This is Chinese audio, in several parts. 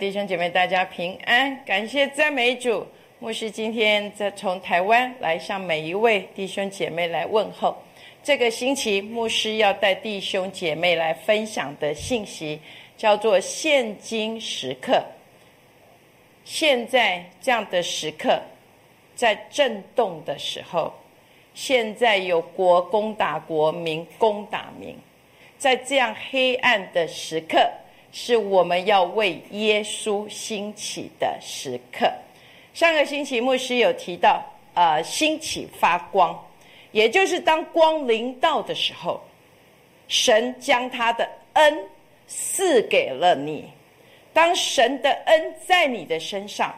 弟兄姐妹，大家平安，感谢赞美主。牧师今天在从台湾来向每一位弟兄姐妹来问候。这个星期，牧师要带弟兄姐妹来分享的信息叫做“现今时刻”。现在这样的时刻，在震动的时候，现在有国攻打国，民攻打民，在这样黑暗的时刻。是我们要为耶稣兴起的时刻。上个星期牧师有提到，呃，兴起发光，也就是当光临到的时候，神将他的恩赐给了你。当神的恩在你的身上，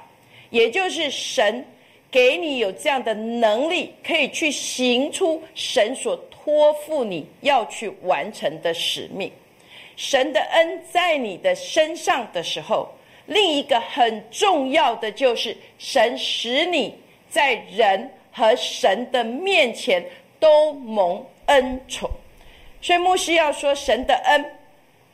也就是神给你有这样的能力，可以去行出神所托付你要去完成的使命。神的恩在你的身上的时候，另一个很重要的就是神使你在人和神的面前都蒙恩宠。所以牧师要说，神的恩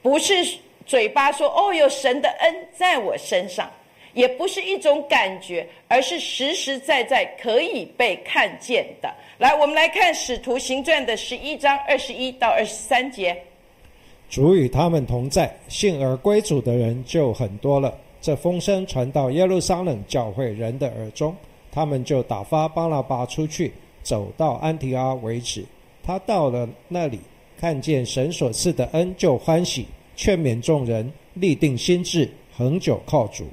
不是嘴巴说哦，有神的恩在我身上，也不是一种感觉，而是实实在在可以被看见的。来，我们来看《使徒行传》的十一章二十一到二十三节。主与他们同在，信而归主的人就很多了。这风声传到耶路撒冷教会人的耳中，他们就打发巴拉巴出去，走到安提阿为止。他到了那里，看见神所赐的恩，就欢喜，劝勉众人，立定心志，恒久靠主。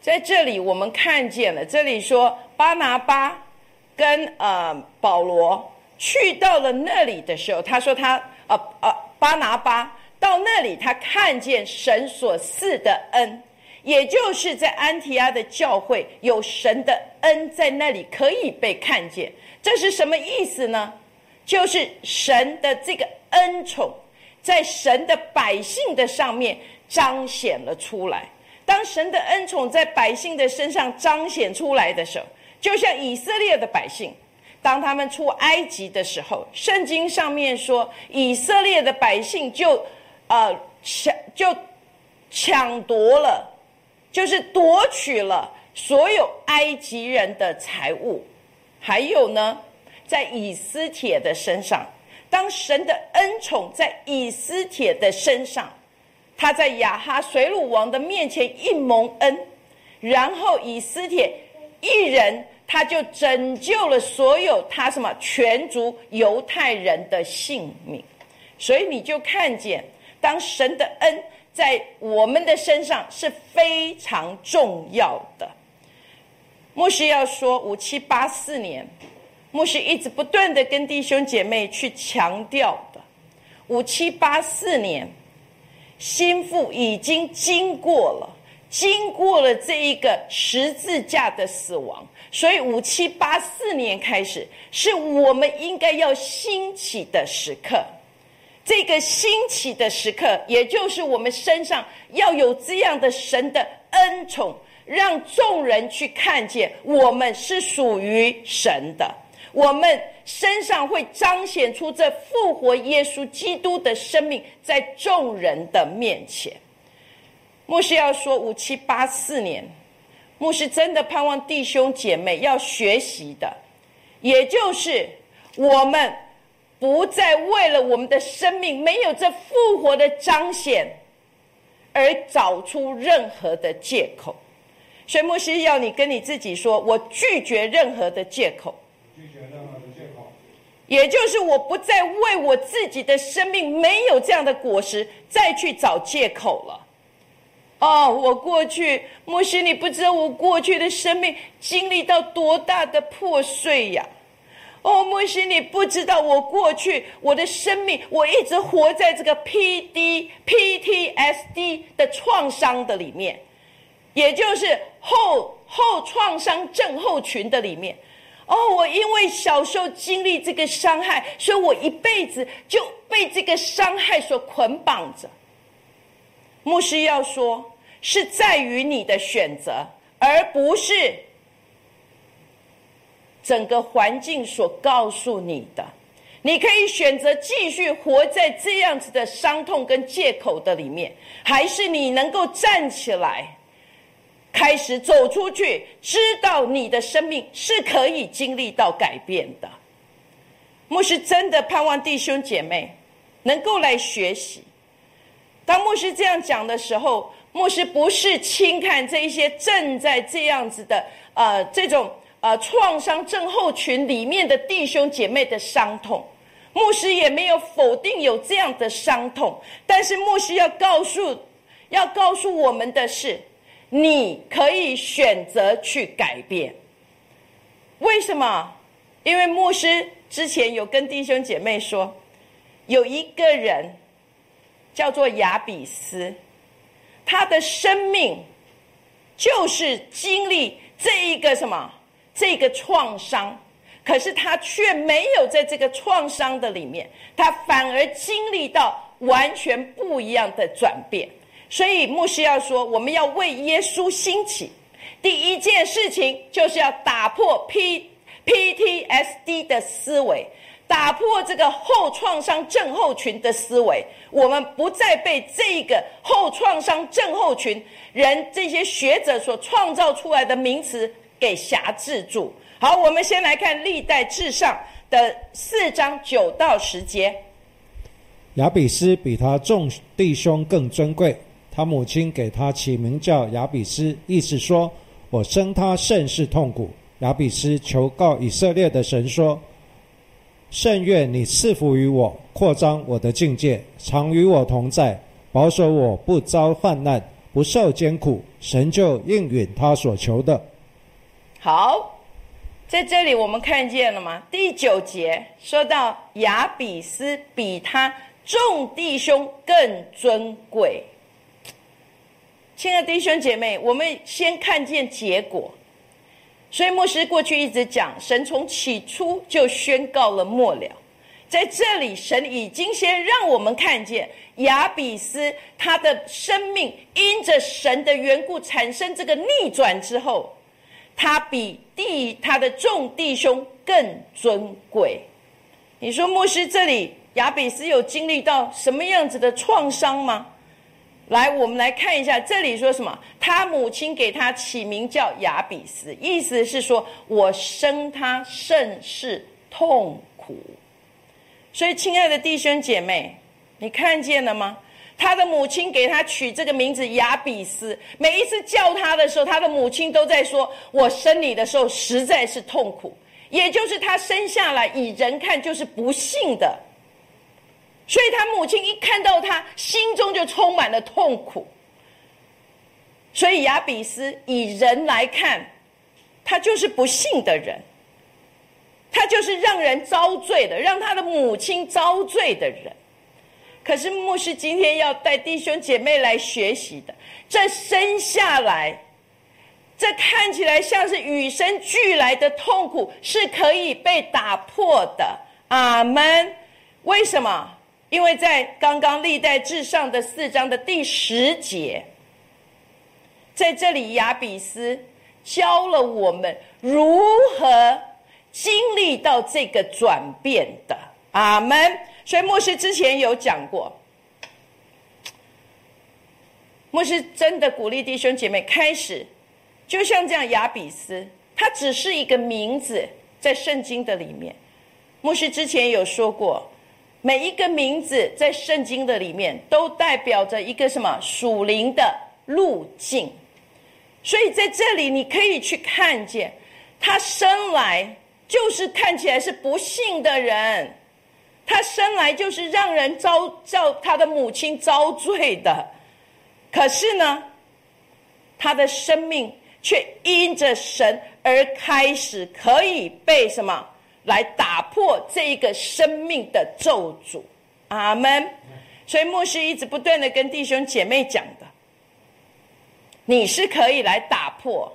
在这里，我们看见了，这里说巴拿巴跟呃保罗。去到了那里的时候，他说他呃呃巴拿巴到那里，他看见神所赐的恩，也就是在安提阿的教会有神的恩在那里可以被看见。这是什么意思呢？就是神的这个恩宠在神的百姓的上面彰显了出来。当神的恩宠在百姓的身上彰显出来的时候，就像以色列的百姓。当他们出埃及的时候，圣经上面说，以色列的百姓就，呃抢就抢夺了，就是夺取了所有埃及人的财物。还有呢，在以斯帖的身上，当神的恩宠在以斯帖的身上，他在亚哈水鲁王的面前一蒙恩，然后以斯帖一人。他就拯救了所有他什么全族犹太人的性命，所以你就看见，当神的恩在我们的身上是非常重要的。牧师要说五七八四年，牧师一直不断的跟弟兄姐妹去强调的，五七八四年，心腹已经经过了，经过了这一个十字架的死亡。所以五七八四年开始，是我们应该要兴起的时刻。这个兴起的时刻，也就是我们身上要有这样的神的恩宠，让众人去看见我们是属于神的。我们身上会彰显出这复活耶稣基督的生命，在众人的面前。牧师要说五七八四年。牧师真的盼望弟兄姐妹要学习的，也就是我们不再为了我们的生命没有这复活的彰显，而找出任何的借口。所以牧师要你跟你自己说：“我拒绝任何的借口。”拒绝任何的借口，也就是我不再为我自己的生命没有这样的果实再去找借口了。哦，我过去，牧师，你不知道我过去的生命经历到多大的破碎呀！哦，牧师，你不知道我过去我的生命，我一直活在这个 P D P T S D 的创伤的里面，也就是后后创伤症候群的里面。哦，我因为小时候经历这个伤害，所以我一辈子就被这个伤害所捆绑着。牧师要说。是在于你的选择，而不是整个环境所告诉你的。你可以选择继续活在这样子的伤痛跟借口的里面，还是你能够站起来，开始走出去，知道你的生命是可以经历到改变的。牧师真的盼望弟兄姐妹能够来学习。当牧师这样讲的时候，牧师不是轻看这一些正在这样子的呃这种。呃，创伤症候群里面的弟兄姐妹的伤痛，牧师也没有否定有这样的伤痛，但是牧师要告诉，要告诉我们的是，你可以选择去改变。为什么？因为牧师之前有跟弟兄姐妹说，有一个人叫做亚比斯，他的生命就是经历这一个什么？这个创伤，可是他却没有在这个创伤的里面，他反而经历到完全不一样的转变。所以牧师要说，我们要为耶稣兴起。第一件事情就是要打破 P PTSD 的思维，打破这个后创伤症候群的思维。我们不再被这个后创伤症候群人这些学者所创造出来的名词。给辖制住。好，我们先来看历代至上的四章九到十节。亚比斯比他众弟兄更尊贵，他母亲给他起名叫亚比斯，意思说：“我生他甚是痛苦。”亚比斯求告以色列的神说：“圣愿你赐福于我，扩张我的境界，常与我同在，保守我不遭患难，不受艰苦。”神就应允他所求的。好，在这里我们看见了吗？第九节说到亚比斯比他众弟兄更尊贵。亲爱的弟兄姐妹，我们先看见结果。所以牧师过去一直讲，神从起初就宣告了末了。在这里，神已经先让我们看见亚比斯他的生命因着神的缘故产生这个逆转之后。他比弟他的众弟兄更尊贵。你说牧师这里亚比斯有经历到什么样子的创伤吗？来，我们来看一下这里说什么。他母亲给他起名叫雅比斯，意思是说我生他甚是痛苦。所以，亲爱的弟兄姐妹，你看见了吗？他的母亲给他取这个名字雅比斯，每一次叫他的时候，他的母亲都在说：“我生你的时候实在是痛苦。”也就是他生下来，以人看就是不幸的，所以他母亲一看到他，心中就充满了痛苦。所以亚比斯以人来看，他就是不幸的人，他就是让人遭罪的，让他的母亲遭罪的人。可是牧师今天要带弟兄姐妹来学习的，这生下来，这看起来像是与生俱来的痛苦，是可以被打破的。阿门。为什么？因为在刚刚历代至上的四章的第十节，在这里亚比斯教了我们如何经历到这个转变的。阿门。所以牧师之前有讲过，牧师真的鼓励弟兄姐妹开始，就像这样亚比斯，它只是一个名字，在圣经的里面。牧师之前有说过，每一个名字在圣经的里面都代表着一个什么属灵的路径。所以在这里你可以去看见，他生来就是看起来是不幸的人。他生来就是让人遭叫他的母亲遭罪的，可是呢，他的生命却因着神而开始可以被什么来打破这一个生命的咒诅。阿门。所以牧师一直不断的跟弟兄姐妹讲的，你是可以来打破，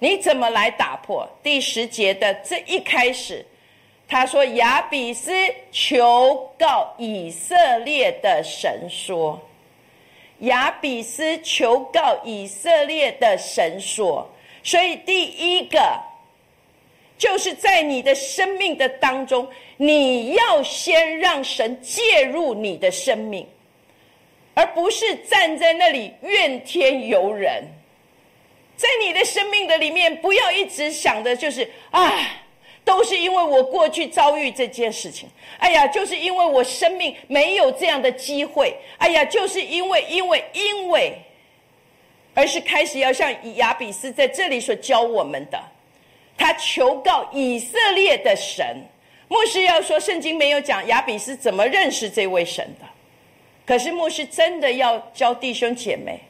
你怎么来打破？第十节的这一开始。他说：“亚比斯求告以色列的神说，亚比斯求告以色列的神说，所以第一个就是在你的生命的当中，你要先让神介入你的生命，而不是站在那里怨天尤人。在你的生命的里面，不要一直想的就是啊，都是因为我过去遭遇这件事情。哎呀，就是因为我生命没有这样的机会。哎呀，就是因为因为因为，而是开始要像亚比斯在这里所教我们的，他求告以色列的神。牧师要说，圣经没有讲亚比斯怎么认识这位神的，可是牧师真的要教弟兄姐妹，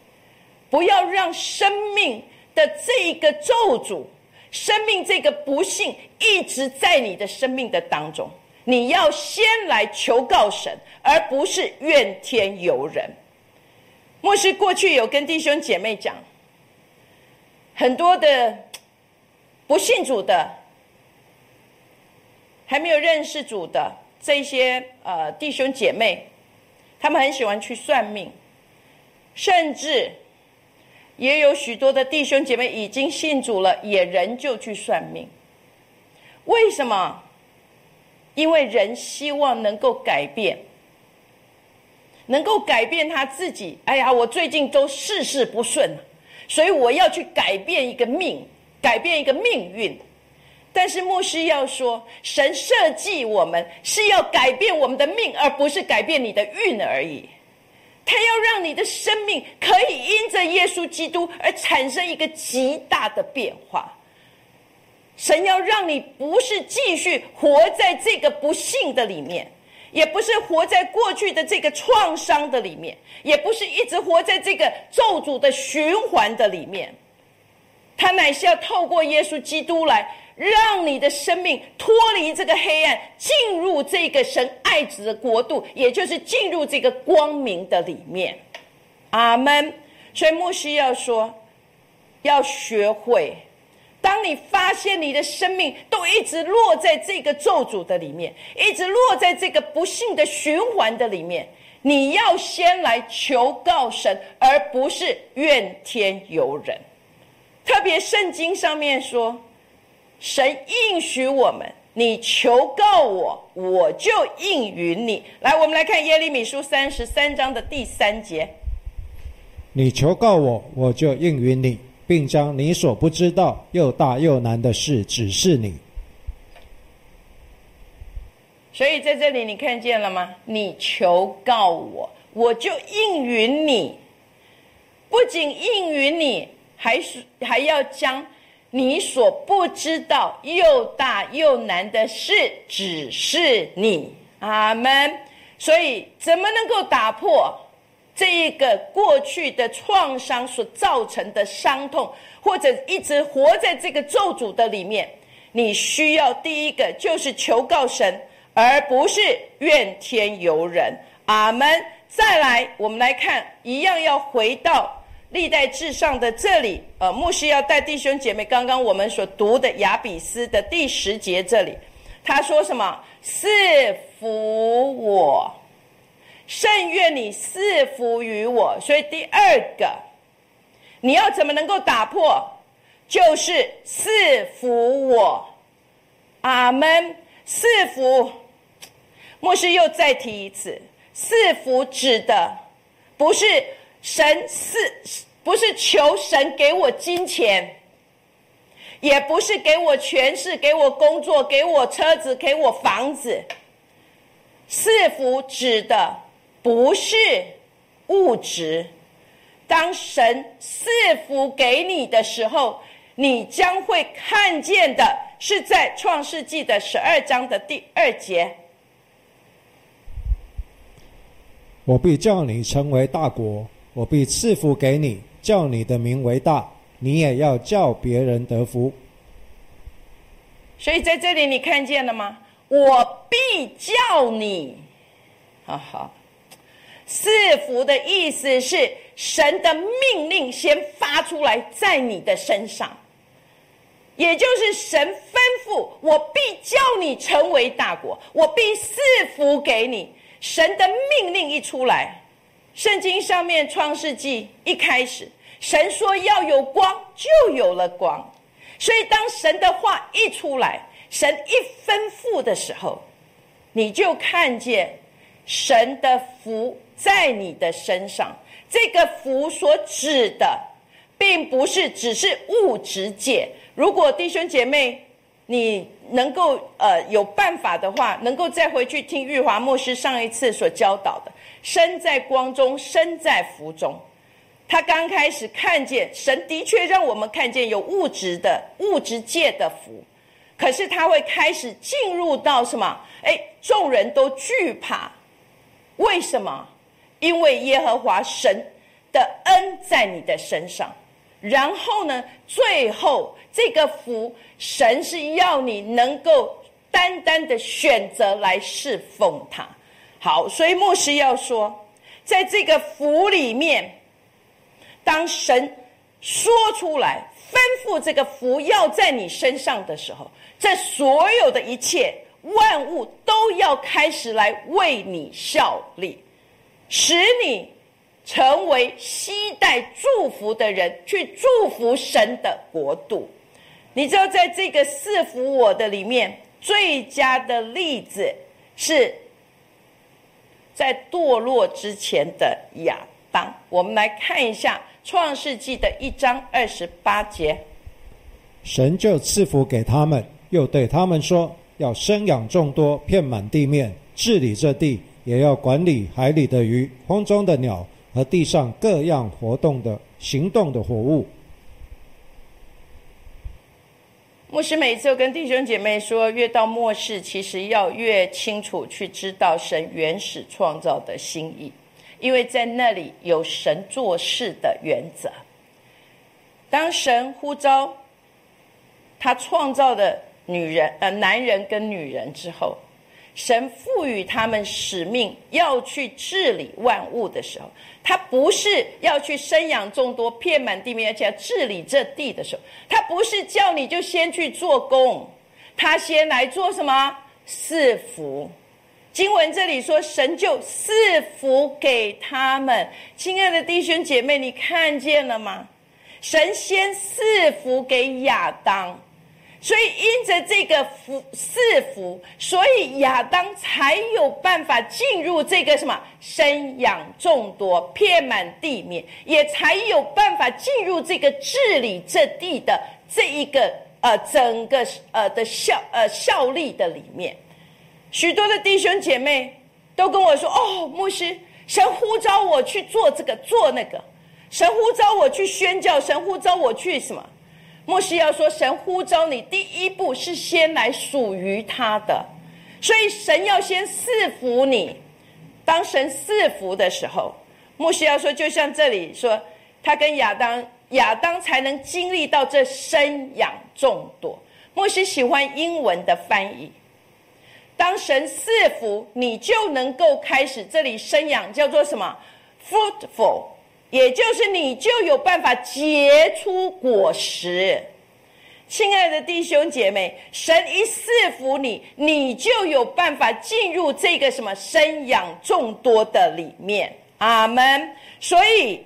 不要让生命。的这一个咒诅，生命这个不幸一直在你的生命的当中，你要先来求告神，而不是怨天尤人。牧师过去有跟弟兄姐妹讲，很多的不信主的，还没有认识主的这些呃弟兄姐妹，他们很喜欢去算命，甚至。也有许多的弟兄姐妹已经信主了，也仍旧去算命。为什么？因为人希望能够改变，能够改变他自己。哎呀，我最近都事事不顺，所以我要去改变一个命，改变一个命运。但是牧师要说，神设计我们是要改变我们的命，而不是改变你的运而已。他要让你的生命可以因着耶稣基督而产生一个极大的变化。神要让你不是继续活在这个不幸的里面，也不是活在过去的这个创伤的里面，也不是一直活在这个咒诅的循环的里面。他乃是要透过耶稣基督来。让你的生命脱离这个黑暗，进入这个神爱子的国度，也就是进入这个光明的里面。阿门。所以牧师要说，要学会，当你发现你的生命都一直落在这个咒诅的里面，一直落在这个不幸的循环的里面，你要先来求告神，而不是怨天尤人。特别圣经上面说。神应许我们，你求告我，我就应允你。来，我们来看耶利米书三十三章的第三节。你求告我，我就应允你，并将你所不知道又大又难的事指示你。所以在这里，你看见了吗？你求告我，我就应允你。不仅应允你，还是还要将。你所不知道又大又难的事，只是你阿门。所以，怎么能够打破这一个过去的创伤所造成的伤痛，或者一直活在这个咒诅的里面？你需要第一个就是求告神，而不是怨天尤人。阿门。再来，我们来看，一样要回到。历代至上的这里，呃，牧师要带弟兄姐妹，刚刚我们所读的雅比斯的第十节这里，他说什么？赐福我，甚愿你赐福于我。所以第二个，你要怎么能够打破？就是赐福我。阿门。赐福，牧师又再提一次，赐福指的不是。神是不是求神给我金钱，也不是给我权势，给我工作，给我车子，给我房子。赐福指的不是物质。当神赐福给你的时候，你将会看见的是在创世纪的十二章的第二节。我必叫你成为大国。我必赐福给你，叫你的名为大，你也要叫别人得福。所以在这里你看见了吗？我必叫你，哈哈，赐福的意思是神的命令先发出来在你的身上，也就是神吩咐我必叫你成为大国，我必赐福给你。神的命令一出来。圣经上面创世纪一开始，神说要有光，就有了光。所以当神的话一出来，神一吩咐的时候，你就看见神的福在你的身上。这个福所指的，并不是只是物质界。如果弟兄姐妹，你能够呃有办法的话，能够再回去听玉华牧师上一次所教导的，身在光中，身在福中。他刚开始看见神的确让我们看见有物质的物质界的福，可是他会开始进入到什么？哎，众人都惧怕，为什么？因为耶和华神的恩在你的身上，然后呢，最后这个福，神是要你能够单单的选择来侍奉他。好，所以牧师要说，在这个福里面，当神说出来吩咐这个福要在你身上的时候，这所有的一切万物都要开始来为你效力。使你成为期待祝福的人，去祝福神的国度。你知道，在这个赐福我的里面，最佳的例子是在堕落之前的亚当。我们来看一下《创世纪》的一章二十八节。神就赐福给他们，又对他们说：“要生养众多，遍满地面，治理这地。”也要管理海里的鱼、空中的鸟和地上各样活动的、行动的活物。牧师每次跟弟兄姐妹说，越到末世，其实要越清楚去知道神原始创造的心意，因为在那里有神做事的原则。当神呼召他创造的女人、呃男人跟女人之后。神赋予他们使命，要去治理万物的时候，他不是要去生养众多，遍满地面，而且要治理这地的时候，他不是叫你就先去做工，他先来做什么赐福。经文这里说，神就赐福给他们。亲爱的弟兄姐妹，你看见了吗？神先赐福给亚当。所以，因着这个福赐福，所以亚当才有办法进入这个什么生养众多、遍满地面，也才有办法进入这个治理这地的这一个呃整个呃的效呃效力的里面。许多的弟兄姐妹都跟我说：“哦，牧师，神呼召我去做这个做那个，神呼召我去宣教，神呼召我去什么？”莫西要说：“神呼召你，第一步是先来属于他的，所以神要先赐福你。当神赐福的时候，莫西要说，就像这里说，他跟亚当，亚当才能经历到这生养众多。莫西喜欢英文的翻译。当神赐福，你就能够开始这里生养，叫做什么？fruitful。”也就是你就有办法结出果实，亲爱的弟兄姐妹，神一赐福你，你就有办法进入这个什么生养众多的里面。阿门。所以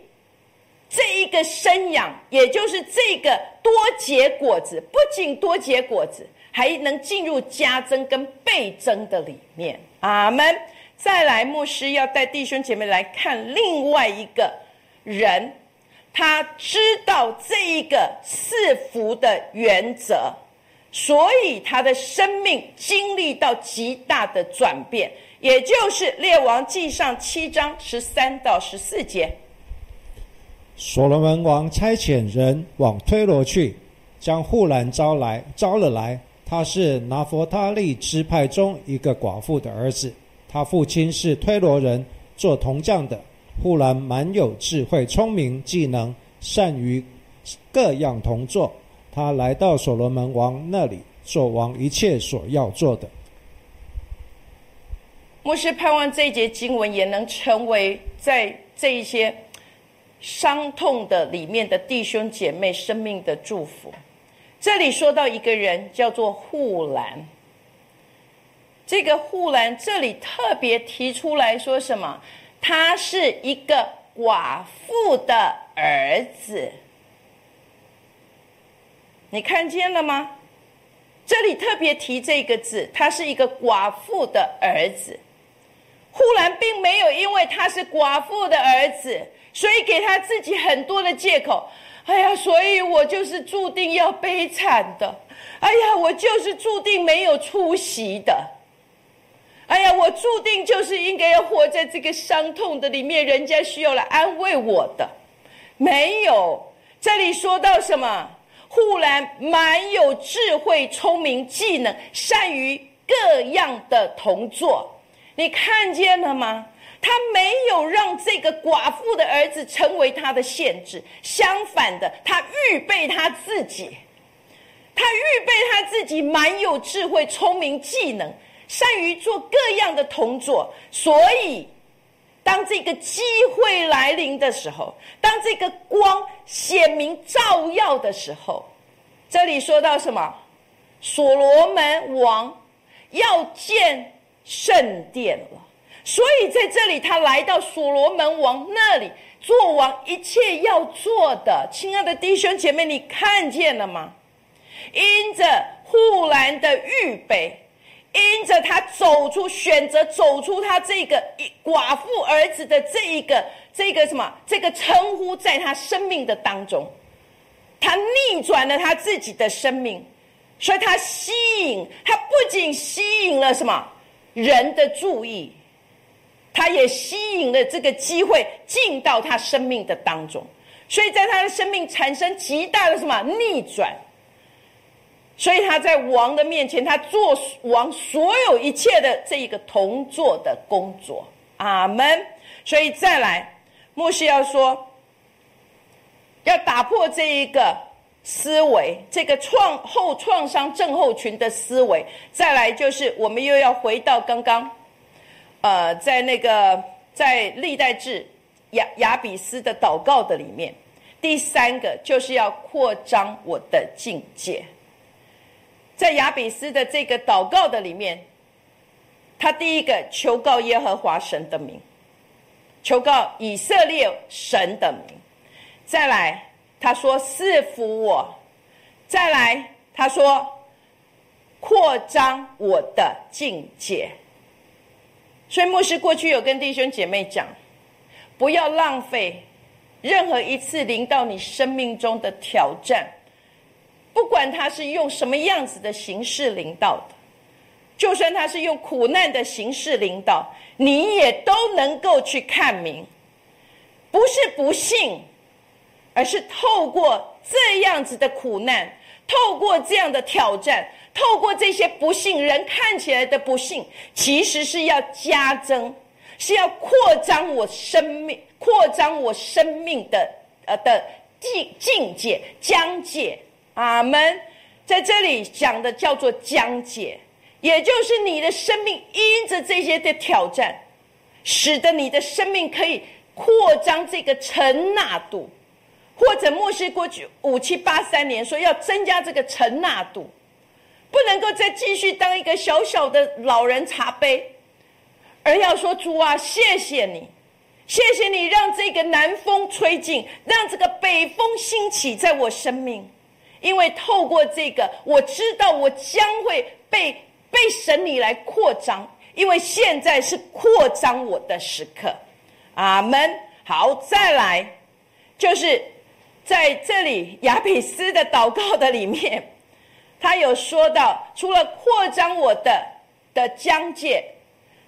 这一个生养，也就是这个多结果子，不仅多结果子，还能进入加增跟倍增的里面。阿门。再来，牧师要带弟兄姐妹来看另外一个。人，他知道这一个赐福的原则，所以他的生命经历到极大的转变，也就是《列王记上》七章十三到十四节。所罗门王差遣人往推罗去，将护兰招来，招了来。他是拿佛他利支派中一个寡妇的儿子，他父亲是推罗人，做铜匠的。忽然蛮有智慧、聪明、技能，善于各样同作。他来到所罗门王那里，做王一切所要做的。牧师盼望这一节经文也能成为在这一些伤痛的里面的弟兄姐妹生命的祝福。这里说到一个人叫做护兰，这个护兰这里特别提出来说什么？他是一个寡妇的儿子。你看见了吗？这里特别提这个字，他是一个寡妇的儿子。忽然并没有因为他是寡妇的儿子，所以给他自己很多的借口。哎呀，所以我就是注定要悲惨的。哎呀，我就是注定没有出息的。哎呀，我注定就是应该要活在这个伤痛的里面，人家需要来安慰我的。没有，这里说到什么？忽然满有智慧、聪明、技能，善于各样的同作。你看见了吗？他没有让这个寡妇的儿子成为他的限制，相反的，他预备他自己，他预备他自己蛮有智慧、聪明、技能，善于做各样的同作。所以，当这个机会来临的时候，当这个光显明照耀的时候，这里说到什么？所罗门王要建。圣殿了，所以在这里，他来到所罗门王那里做王一切要做的。亲爱的弟兄姐妹，你看见了吗？因着护栏的预备，因着他走出选择走出他这个寡妇儿子的这一个这个什么这个称呼，在他生命的当中，他逆转了他自己的生命，所以他吸引他不仅吸引了什么？人的注意，他也吸引了这个机会进到他生命的当中，所以在他的生命产生极大的什么逆转。所以他在王的面前，他做王所有一切的这一个同做的工作。阿门。所以再来，牧师要说，要打破这一个。思维，这个创后创伤症候群的思维，再来就是我们又要回到刚刚，呃，在那个在历代志亚亚比斯的祷告的里面，第三个就是要扩张我的境界，在雅比斯的这个祷告的里面，他第一个求告耶和华神的名，求告以色列神的名，再来。他说：“赐福我。”再来，他说：“扩张我的境界。”所以牧师过去有跟弟兄姐妹讲，不要浪费任何一次临到你生命中的挑战，不管他是用什么样子的形式领导的，就算他是用苦难的形式领导，你也都能够去看明，不是不信。而是透过这样子的苦难，透过这样的挑战，透过这些不幸人看起来的不幸，其实是要加增，是要扩张我生命，扩张我生命的呃的境境界疆界。阿门。在这里讲的叫做讲解，也就是你的生命因着这些的挑战，使得你的生命可以扩张这个承纳度。或者牧师过去五七八三年说要增加这个承纳度，不能够再继续当一个小小的老人茶杯，而要说主啊，谢谢你，谢谢你让这个南风吹进，让这个北风兴起在我生命，因为透过这个，我知道我将会被被神你来扩张，因为现在是扩张我的时刻。阿门。好，再来就是。在这里，亚比斯的祷告的里面，他有说到，除了扩张我的的疆界，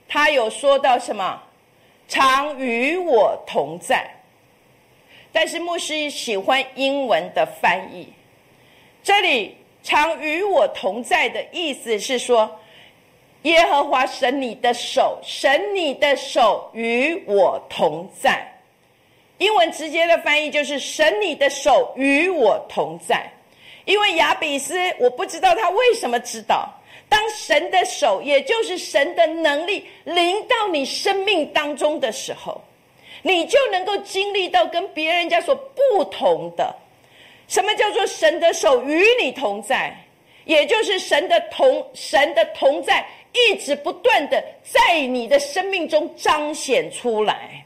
他有说到什么？常与我同在。但是牧师喜欢英文的翻译，这里常与我同在的意思是说，耶和华神你的手，神你的手与我同在。英文直接的翻译就是“神，你的手与我同在”，因为亚比斯，我不知道他为什么知道，当神的手，也就是神的能力临到你生命当中的时候，你就能够经历到跟别人家所不同的。什么叫做神的手与你同在？也就是神的同神的同在，一直不断的在你的生命中彰显出来。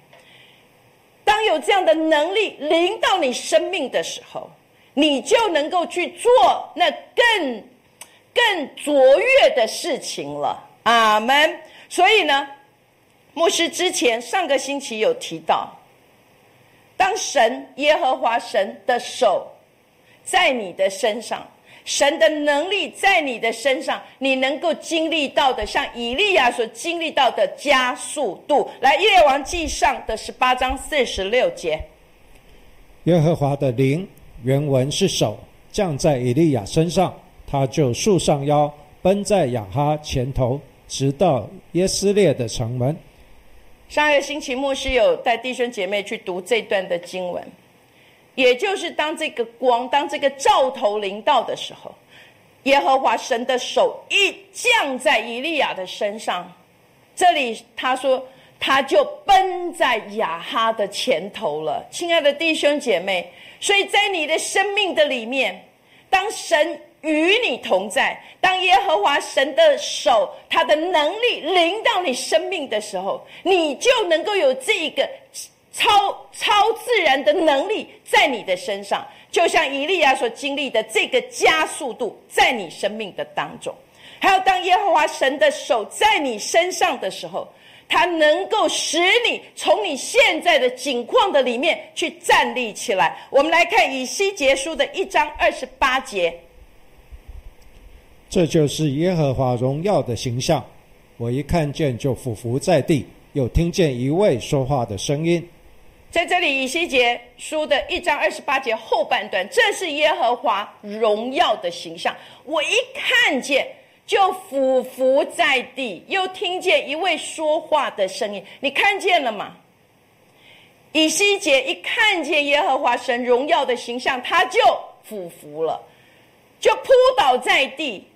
当有这样的能力临到你生命的时候，你就能够去做那更更卓越的事情了。阿门。所以呢，牧师之前上个星期有提到，当神耶和华神的手在你的身上。神的能力在你的身上，你能够经历到的，像以利亚所经历到的加速度。来，《列王记上》的十八章四十六节，耶和华的灵原文是手降在以利亚身上，他就束上腰，奔在亚哈前头，直到耶斯列的城门。上个星期牧师有带弟兄姐妹去读这段的经文。也就是当这个光，当这个兆头临到的时候，耶和华神的手一降在以利亚的身上，这里他说他就奔在亚哈的前头了。亲爱的弟兄姐妹，所以在你的生命的里面，当神与你同在，当耶和华神的手他的能力临到你生命的时候，你就能够有这一个。超超自然的能力在你的身上，就像以利亚所经历的这个加速度，在你生命的当中。还有当耶和华神的手在你身上的时候，他能够使你从你现在的境况的里面去站立起来。我们来看以西结书的一章二十八节，这就是耶和华荣耀的形象。我一看见就俯伏在地，又听见一位说话的声音。在这里，以西结书的一章二十八节后半段，这是耶和华荣耀的形象。我一看见就俯伏在地，又听见一位说话的声音。你看见了吗？以西结一看见耶和华神荣耀的形象，他就俯伏了，就扑倒在地。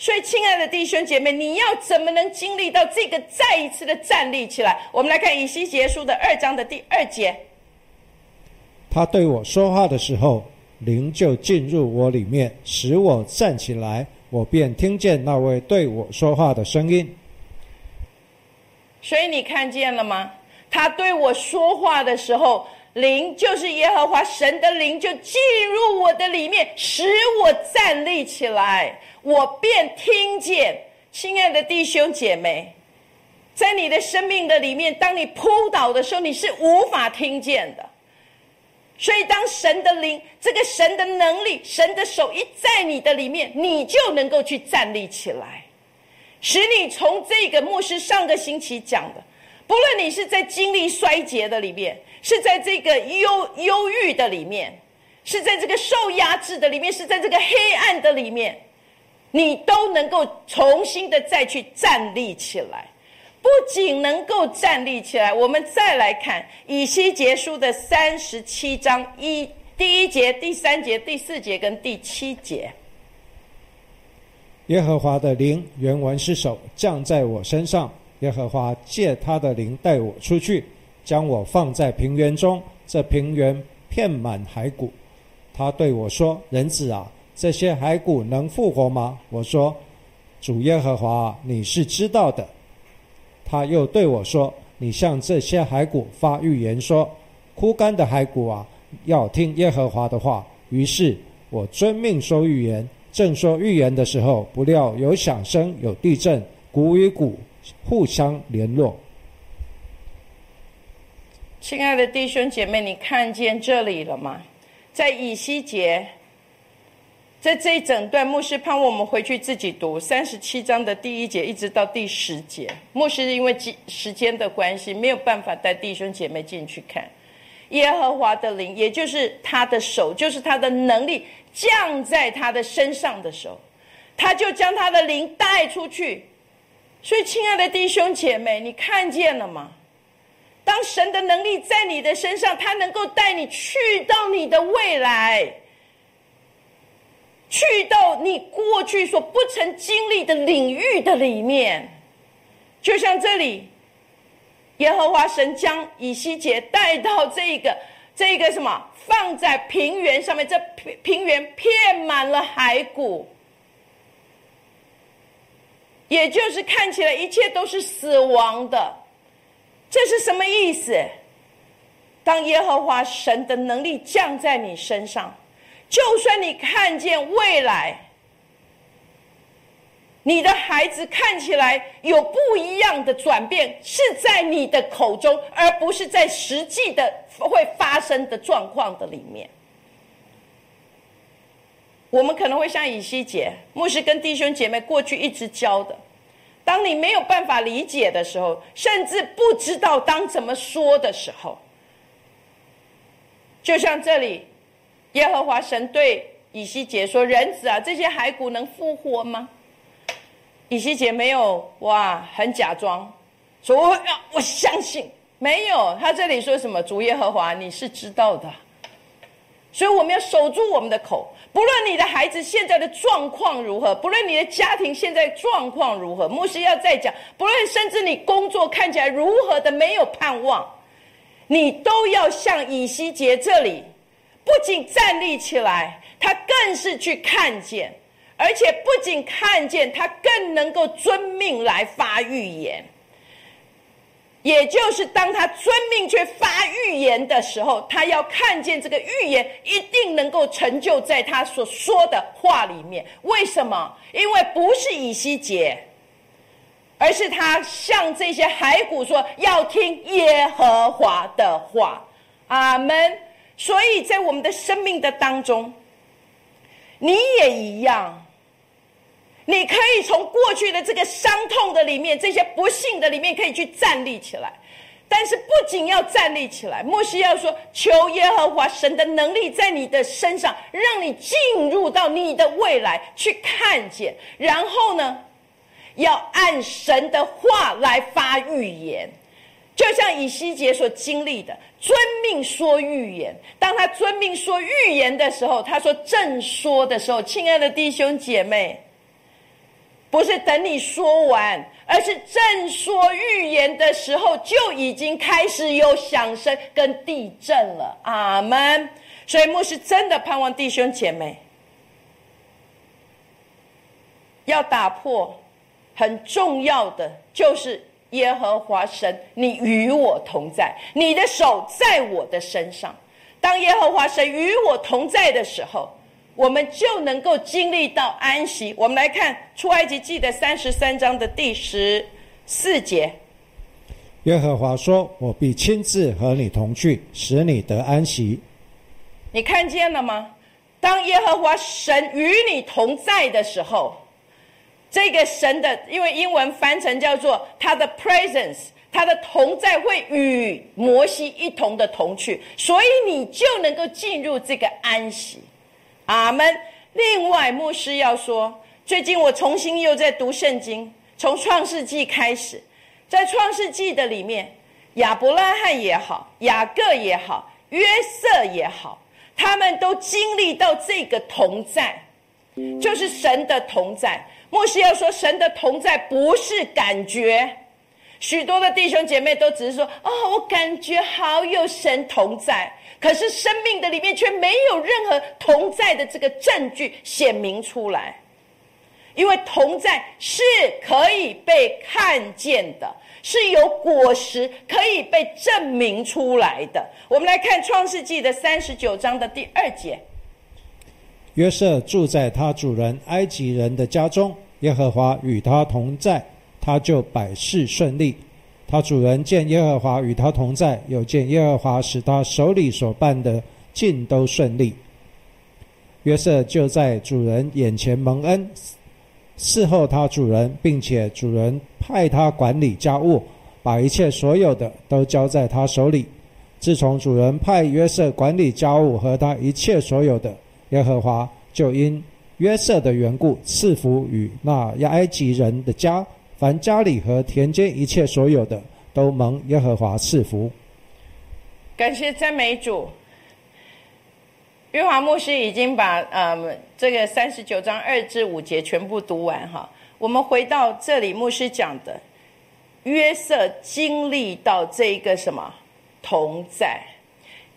所以，亲爱的弟兄姐妹，你要怎么能经历到这个再一次的站立起来？我们来看以西结书的二章的第二节。他对我说话的时候，灵就进入我里面，使我站起来，我便听见那位对我说话的声音。所以你看见了吗？他对我说话的时候，灵就是耶和华神的灵就进入我的里面，使我站立起来。我便听见，亲爱的弟兄姐妹，在你的生命的里面，当你扑倒的时候，你是无法听见的。所以，当神的灵、这个神的能力、神的手一在你的里面，你就能够去站立起来，使你从这个牧师上个星期讲的，不论你是在经历衰竭的里面，是在这个忧忧郁的里面，是在这个受压制的里面，是在这个黑暗的里面。你都能够重新的再去站立起来，不仅能够站立起来，我们再来看以西结书的三十七章一第一节、第三节、第四节跟第七节。耶和华的灵原文是手降在我身上，耶和华借他的灵带我出去，将我放在平原中，这平原遍满骸骨。他对我说：“人子啊。”这些骸骨能复活吗？我说：“主耶和华，你是知道的。”他又对我说：“你向这些骸骨发预言说，枯干的骸骨啊，要听耶和华的话。”于是我遵命说预言。正说预言的时候，不料有响声，有地震，骨与骨互相联络。亲爱的弟兄姐妹，你看见这里了吗？在以西结。在这一整段，牧师盼望我们回去自己读三十七章的第一节，一直到第十节。牧师因为时间的关系，没有办法带弟兄姐妹进去看。耶和华的灵，也就是他的手，就是他的能力降在他的身上的时候，他就将他的灵带出去。所以，亲爱的弟兄姐妹，你看见了吗？当神的能力在你的身上，他能够带你去到你的未来。去到你过去所不曾经历的领域的里面，就像这里，耶和华神将以西结带到这个这个什么，放在平原上面，这平平原遍满了骸骨，也就是看起来一切都是死亡的，这是什么意思？当耶和华神的能力降在你身上。就算你看见未来，你的孩子看起来有不一样的转变，是在你的口中，而不是在实际的会发生的状况的里面。我们可能会像以西结牧师跟弟兄姐妹过去一直教的，当你没有办法理解的时候，甚至不知道当怎么说的时候，就像这里，耶和华神对以西结说：“人子啊，这些骸骨能复活吗？”以西结没有哇，很假装说：“我我相信。”没有，他这里说什么？主耶和华，你是知道的，所以我们要守住我们的口。不论你的孩子现在的状况如何，不论你的家庭现在状况如何，牧师要再讲，不论甚至你工作看起来如何的没有盼望，你都要像以西结这里，不仅站立起来，他更是去看见，而且不仅看见，他更能够遵命来发预言。也就是当他遵命去发预言的时候，他要看见这个预言一定能够成就在他所说的话里面。为什么？因为不是以西结，而是他向这些骸骨说要听耶和华的话。阿门。所以在我们的生命的当中，你也一样。你可以从过去的这个伤痛的里面，这些不幸的里面，可以去站立起来。但是不仅要站立起来，莫西要说：求耶和华神的能力在你的身上，让你进入到你的未来去看见。然后呢，要按神的话来发预言，就像以西结所经历的，遵命说预言。当他遵命说预言的时候，他说正说的时候，亲爱的弟兄姐妹。不是等你说完，而是正说预言的时候，就已经开始有响声跟地震了。阿门。所以牧师真的盼望弟兄姐妹要打破很重要的，就是耶和华神，你与我同在，你的手在我的身上。当耶和华神与我同在的时候。我们就能够经历到安息。我们来看出埃及记的三十三章的第十四节。耶和华说：“我必亲自和你同去，使你得安息。”你看见了吗？当耶和华神与你同在的时候，这个神的，因为英文翻成叫做他的 presence，他的同在会与摩西一同的同去，所以你就能够进入这个安息。阿门。另外，牧师要说，最近我重新又在读圣经，从创世纪开始，在创世纪的里面，亚伯拉罕也好，雅各也好，约瑟也好，他们都经历到这个同在，就是神的同在。牧师要说，神的同在不是感觉。许多的弟兄姐妹都只是说：“哦，我感觉好有神同在。”可是生命的里面却没有任何同在的这个证据显明出来，因为同在是可以被看见的，是有果实可以被证明出来的。我们来看创世纪的三十九章的第二节：约瑟住在他主人埃及人的家中，耶和华与他同在。他就百事顺利，他主人见耶和华与他同在，又见耶和华使他手里所办的尽都顺利。约瑟就在主人眼前蒙恩，伺候他主人，并且主人派他管理家务，把一切所有的都交在他手里。自从主人派约瑟管理家务和他一切所有的，耶和华就因约瑟的缘故赐福与那亚埃及人的家。凡家里和田间一切所有的，都蒙耶和华赐福。感谢赞美主。约华牧师已经把嗯这个三十九章二至五节全部读完哈。我们回到这里，牧师讲的约瑟经历到这一个什么同在，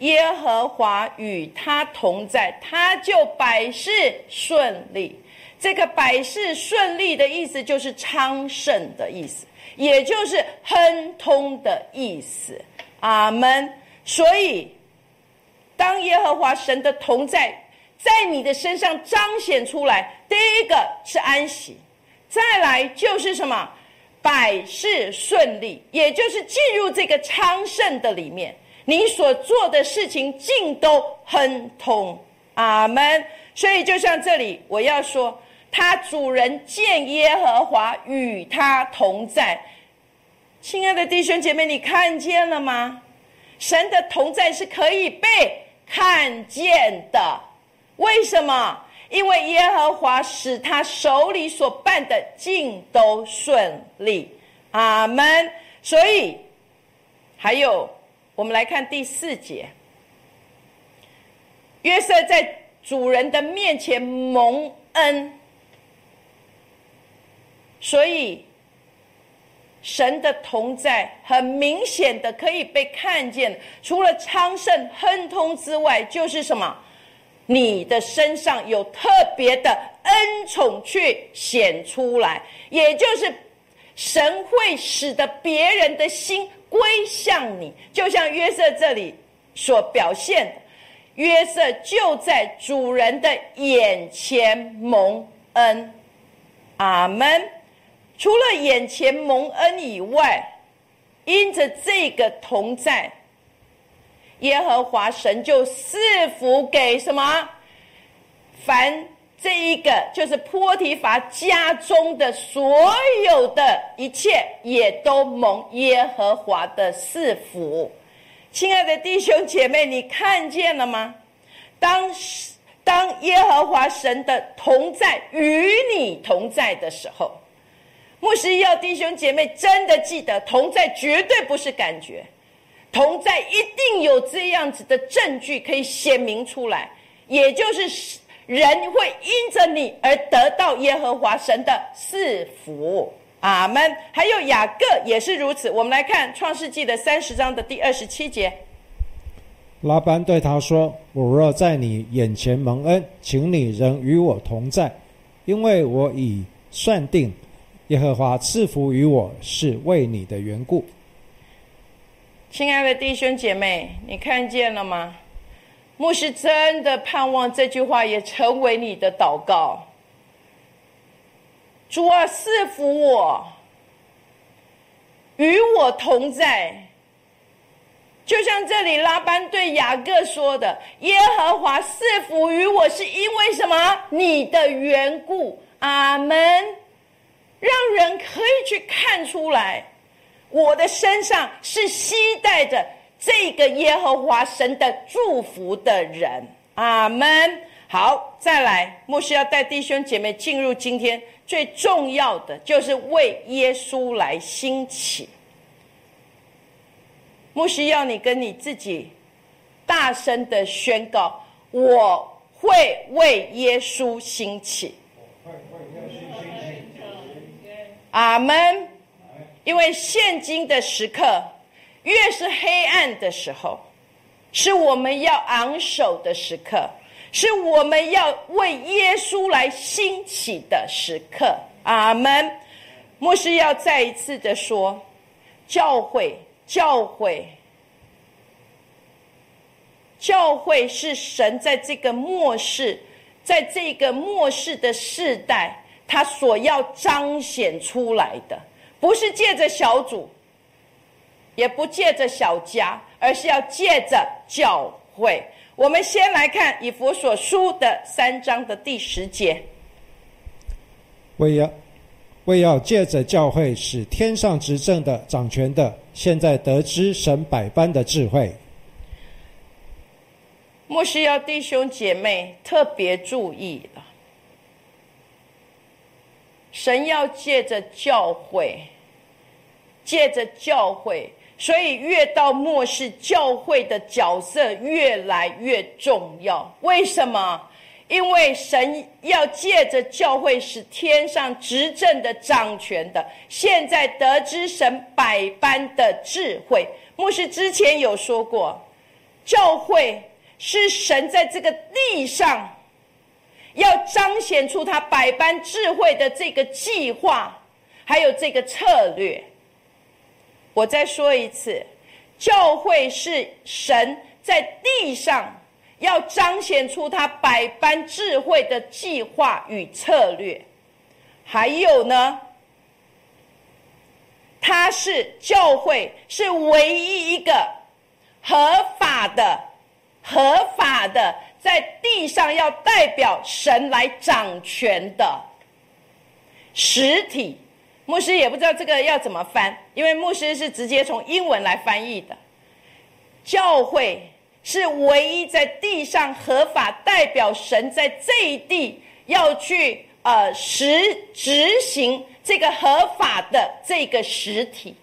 耶和华与他同在，他就百事顺利。这个百事顺利的意思就是昌盛的意思，也就是亨通的意思。阿门。所以，当耶和华神的同在在你的身上彰显出来。第一个是安息，再来就是什么？百事顺利，也就是进入这个昌盛的里面，你所做的事情尽都亨通。阿门。所以就像这里，我要说，他主人见耶和华与他同在。亲爱的弟兄姐妹，你看见了吗？神的同在是可以被看见的。为什么？因为耶和华使他手里所办的尽都顺利，阿门。所以，还有，我们来看第四节。约瑟在主人的面前蒙恩，所以神的同在很明显的可以被看见。除了昌盛亨通之外，就是什么？你的身上有特别的恩宠去显出来，也就是神会使得别人的心归向你，就像约瑟这里所表现的，约瑟就在主人的眼前蒙恩，阿门。除了眼前蒙恩以外，因着这个同在。耶和华神就赐福给什么？凡这一个就是波提乏家中的所有的一切，也都蒙耶和华的赐福。亲爱的弟兄姐妹，你看见了吗？当当耶和华神的同在与你同在的时候，牧师要弟兄姐妹真的记得，同在绝对不是感觉。同在一定有这样子的证据可以显明出来，也就是人会因着你而得到耶和华神的赐福。阿门。还有雅各也是如此。我们来看创世纪的三十章的第二十七节。拉班对他说：“我若在你眼前蒙恩，请你仍与我同在，因为我已算定耶和华赐福于我是为你的缘故。”亲爱的弟兄姐妹，你看见了吗？牧师真的盼望这句话也成为你的祷告。主啊，赐福我，与我同在。就像这里拉班对雅各说的：“耶和华赐福于我，是因为什么？你的缘故。”阿门。让人可以去看出来。我的身上是携带着这个耶和华神的祝福的人，阿门。好，再来，牧师要带弟兄姐妹进入今天最重要的，就是为耶稣来兴起。牧师要你跟你自己大声的宣告：我会为耶稣兴起。阿门。因为现今的时刻，越是黑暗的时候，是我们要昂首的时刻，是我们要为耶稣来兴起的时刻。阿门。牧师要再一次的说，教会，教会，教会是神在这个末世，在这个末世的世代，他所要彰显出来的。不是借着小组，也不借着小家，而是要借着教会。我们先来看以弗所书的三章的第十节。为要为要借着教会，使天上执政的、掌权的，现在得知神百般的智慧。牧师要弟兄姐妹特别注意了，神要借着教会。借着教会，所以越到末世，教会的角色越来越重要。为什么？因为神要借着教会，使天上执政的、掌权的，现在得知神百般的智慧。牧师之前有说过，教会是神在这个地上要彰显出他百般智慧的这个计划，还有这个策略。我再说一次，教会是神在地上要彰显出他百般智慧的计划与策略。还有呢，他是教会是唯一一个合法的、合法的在地上要代表神来掌权的实体。牧师也不知道这个要怎么翻，因为牧师是直接从英文来翻译的。教会是唯一在地上合法代表神在这一地要去呃实执行这个合法的这个实体，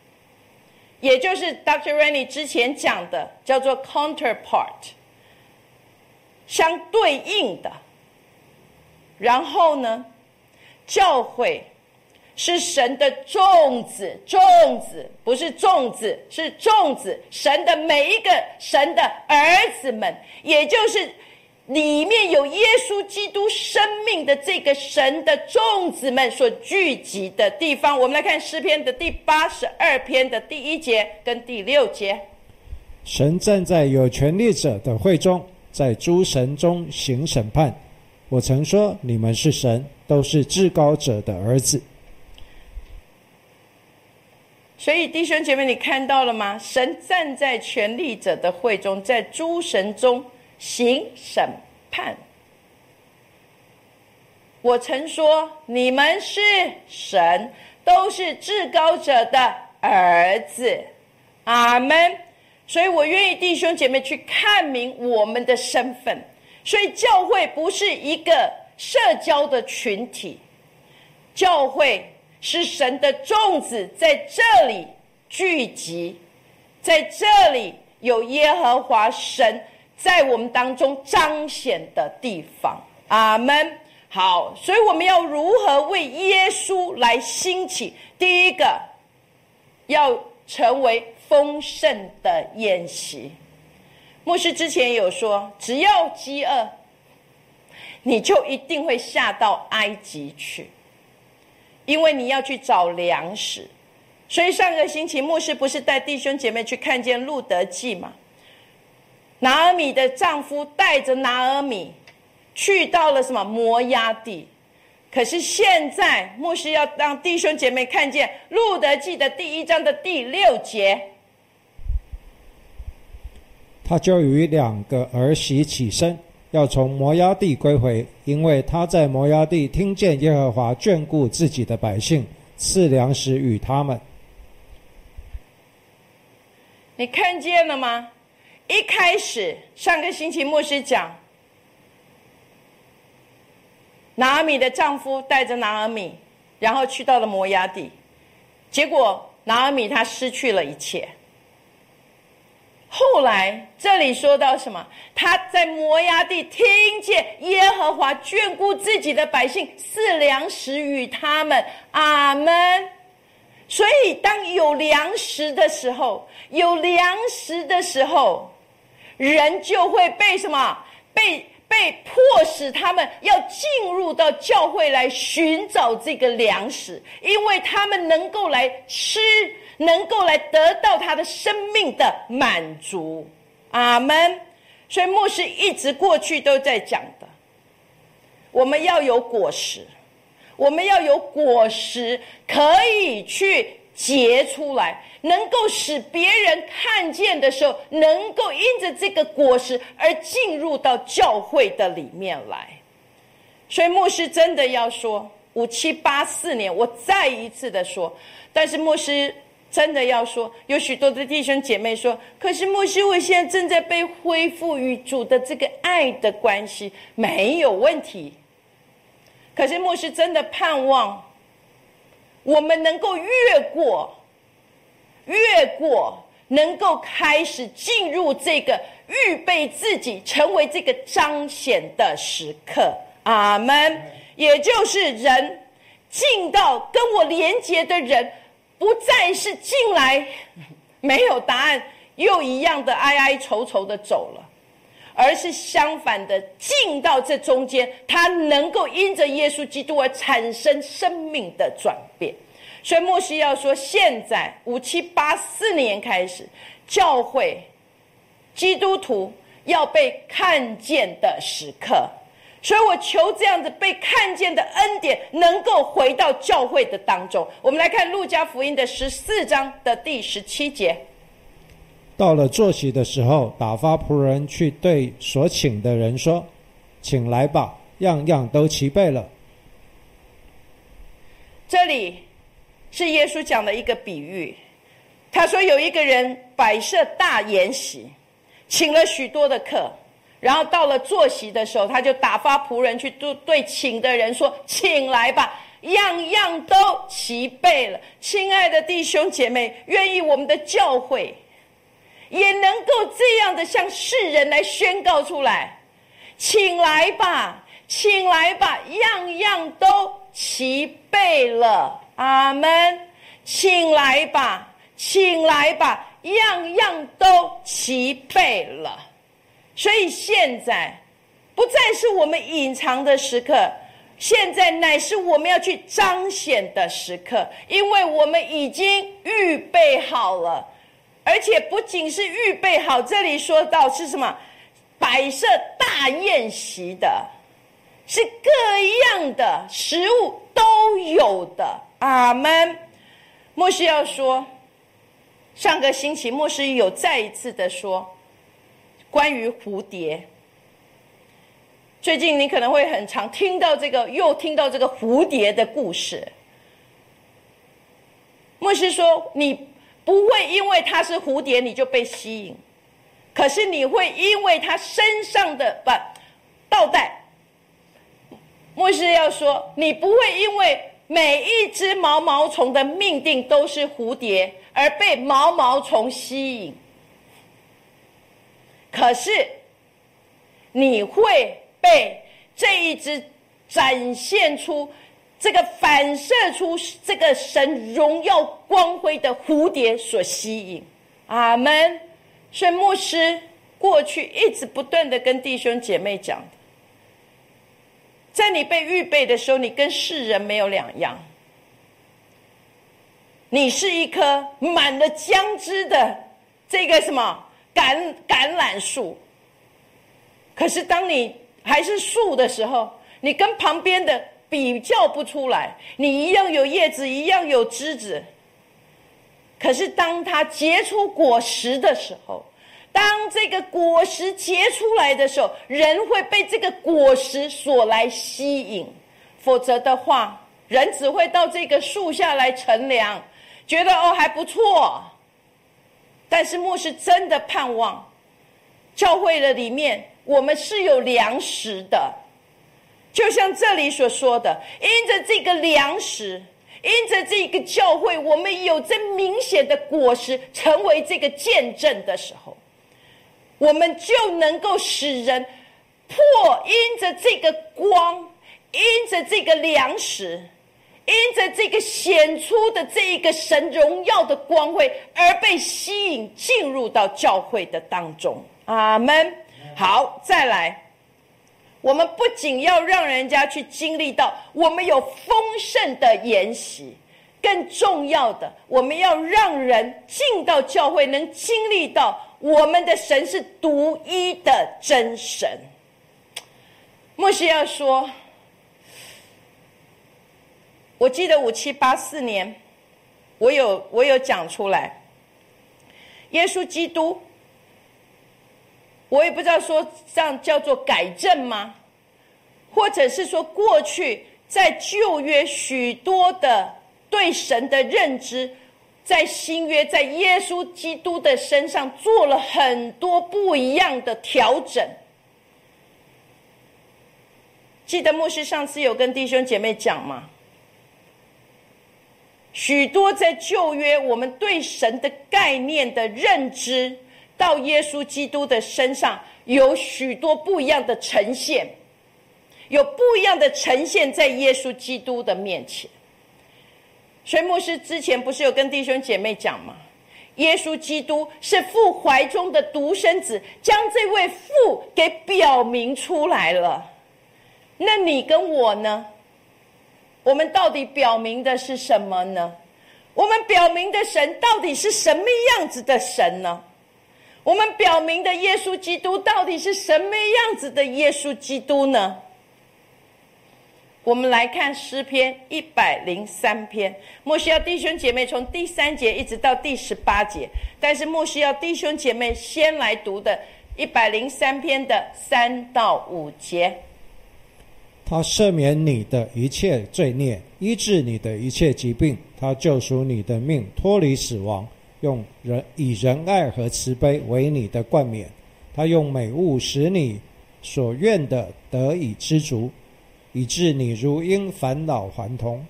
也就是 Dr. Rennie 之前讲的叫做 counterpart，相对应的。然后呢，教会。是神的种子，种子不是粽子，是种子。神的每一个神的儿子们，也就是里面有耶稣基督生命的这个神的种子们所聚集的地方。我们来看诗篇的第八十二篇的第一节跟第六节。神站在有权力者的会中，在诸神中行审判。我曾说，你们是神，都是至高者的儿子。所以弟兄姐妹，你看到了吗？神站在权力者的会中，在诸神中行审判。我曾说，你们是神，都是至高者的儿子。阿门。所以我愿意弟兄姐妹去看明我们的身份。所以教会不是一个社交的群体，教会。是神的众子在这里聚集，在这里有耶和华神在我们当中彰显的地方。阿门。好，所以我们要如何为耶稣来兴起？第一个，要成为丰盛的宴席。牧师之前有说，只要饥饿，你就一定会下到埃及去。因为你要去找粮食，所以上个星期牧师不是带弟兄姐妹去看见路德记吗？拿尔米的丈夫带着拿尔米去到了什么摩押地，可是现在牧师要让弟兄姐妹看见路德记的第一章的第六节，他就与两个儿媳起身。要从摩崖地归回，因为他在摩崖地听见耶和华眷顾自己的百姓，赐粮食与他们。你看见了吗？一开始上个星期牧师讲，拿尔米的丈夫带着拿尔米，然后去到了摩崖地，结果拿尔米他失去了一切。后来这里说到什么？他在摩崖地听见耶和华眷顾自己的百姓，赐粮食与他们。阿门。所以当有粮食的时候，有粮食的时候，人就会被什么？被被迫使他们要进入到教会来寻找这个粮食，因为他们能够来吃。能够来得到他的生命的满足，阿门。所以牧师一直过去都在讲的，我们要有果实，我们要有果实可以去结出来，能够使别人看见的时候，能够因着这个果实而进入到教会的里面来。所以牧师真的要说，五七八四年，我再一次的说，但是牧师。真的要说，有许多的弟兄姐妹说：“可是牧师，我现在正在被恢复与主的这个爱的关系，没有问题。可是牧师真的盼望，我们能够越过，越过，能够开始进入这个预备自己成为这个彰显的时刻。阿门。也就是人进到跟我连接的人。”不再是进来没有答案，又一样的哀哀愁愁的走了，而是相反的进到这中间，他能够因着耶稣基督而产生生命的转变。所以莫西要说，现在五七八四年开始，教会基督徒要被看见的时刻。所以我求这样子被看见的恩典能够回到教会的当中。我们来看路加福音的十四章的第十七节。到了坐席的时候，打发仆人去对所请的人说：“请来吧，样样都齐备了。”这里是耶稣讲的一个比喻。他说有一个人摆设大筵席，请了许多的客。然后到了坐席的时候，他就打发仆人去对对请的人说：“请来吧，样样都齐备了。”亲爱的弟兄姐妹，愿意我们的教会也能够这样的向世人来宣告出来：“请来吧，请来吧，样样都齐备了。”阿门。请来吧，请来吧，样样都齐备了。所以现在不再是我们隐藏的时刻，现在乃是我们要去彰显的时刻，因为我们已经预备好了，而且不仅是预备好，这里说到是什么？摆设大宴席的，是各样的食物都有的。阿门。牧师要说，上个星期牧师有再一次的说。关于蝴蝶，最近你可能会很常听到这个，又听到这个蝴蝶的故事。牧师说，你不会因为它是蝴蝶你就被吸引，可是你会因为它身上的不倒带。牧师要说，你不会因为每一只毛毛虫的命定都是蝴蝶而被毛毛虫吸引。可是，你会被这一只展现出这个反射出这个神荣耀光辉的蝴蝶所吸引。阿门。所以牧师过去一直不断的跟弟兄姐妹讲在你被预备的时候，你跟世人没有两样。你是一颗满了浆汁的这个什么？橄橄榄树，可是当你还是树的时候，你跟旁边的比较不出来。你一样有叶子，一样有枝子。可是当它结出果实的时候，当这个果实结出来的时候，人会被这个果实所来吸引。否则的话，人只会到这个树下来乘凉，觉得哦还不错。但是牧师真的盼望，教会的里面我们是有粮食的，就像这里所说的，因着这个粮食，因着这个教会，我们有这明显的果实，成为这个见证的时候，我们就能够使人破因着这个光，因着这个粮食。因着这个显出的这一个神荣耀的光辉而被吸引进入到教会的当中，阿门。好，再来，我们不仅要让人家去经历到我们有丰盛的筵席，更重要的，我们要让人进到教会能经历到我们的神是独一的真神。莫西要说。我记得五七八四年，我有我有讲出来，耶稣基督，我也不知道说这样叫做改正吗？或者是说过去在旧约许多的对神的认知，在新约在耶稣基督的身上做了很多不一样的调整。记得牧师上次有跟弟兄姐妹讲吗？许多在旧约，我们对神的概念的认知，到耶稣基督的身上，有许多不一样的呈现，有不一样的呈现在耶稣基督的面前。所以牧师之前不是有跟弟兄姐妹讲吗？耶稣基督是父怀中的独生子，将这位父给表明出来了。那你跟我呢？我们到底表明的是什么呢？我们表明的神到底是什么样子的神呢？我们表明的耶稣基督到底是什么样子的耶稣基督呢？我们来看诗篇一百零三篇，莫西要弟兄姐妹从第三节一直到第十八节，但是莫西要弟兄姐妹先来读的一百零三篇的三到五节。他赦免你的一切罪孽，医治你的一切疾病，他救赎你的命，脱离死亡，用仁以仁爱和慈悲为你的冠冕，他用美物使你所愿的得以知足。以致你如因烦恼还童，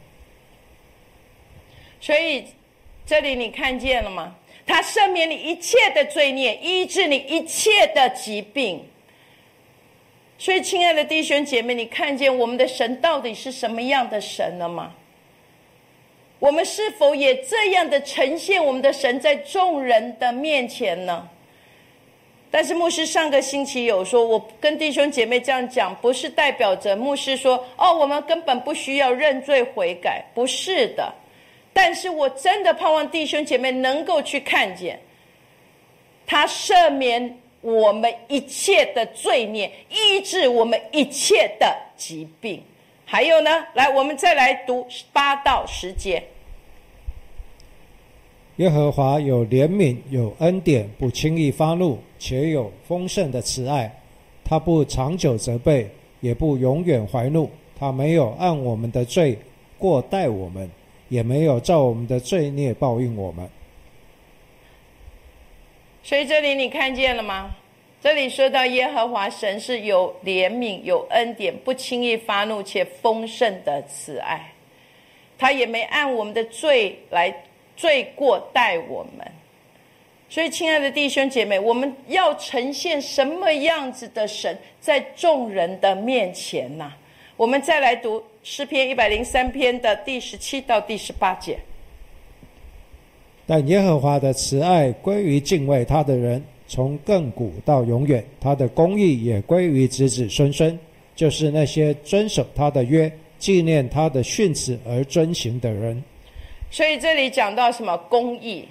所以这里你看见了吗？他赦免你一切的罪孽，医治你一切的疾病。所以，亲爱的弟兄姐妹，你看见我们的神到底是什么样的神了吗？我们是否也这样的呈现我们的神在众人的面前呢？但是牧师上个星期有说，我跟弟兄姐妹这样讲，不是代表着牧师说，哦，我们根本不需要认罪悔改，不是的。但是我真的盼望弟兄姐妹能够去看见，他赦免我们一切的罪孽，医治我们一切的疾病。还有呢，来，我们再来读八到十节。耶和华有怜悯，有恩典，不轻易发怒，且有丰盛的慈爱。他不长久责备，也不永远怀怒。他没有按我们的罪过待我们，也没有照我们的罪孽报应我们。所以这里你看见了吗？这里说到耶和华神是有怜悯、有恩典，不轻易发怒，且丰盛的慈爱。他也没按我们的罪来。罪过待我们，所以亲爱的弟兄姐妹，我们要呈现什么样子的神在众人的面前呢？我们再来读诗篇一百零三篇的第十七到第十八节。但耶和华的慈爱归于敬畏他的人，从亘古到永远；他的公义也归于子子孙孙，就是那些遵守他的约、纪念他的训词而遵行的人。所以这里讲到什么公义？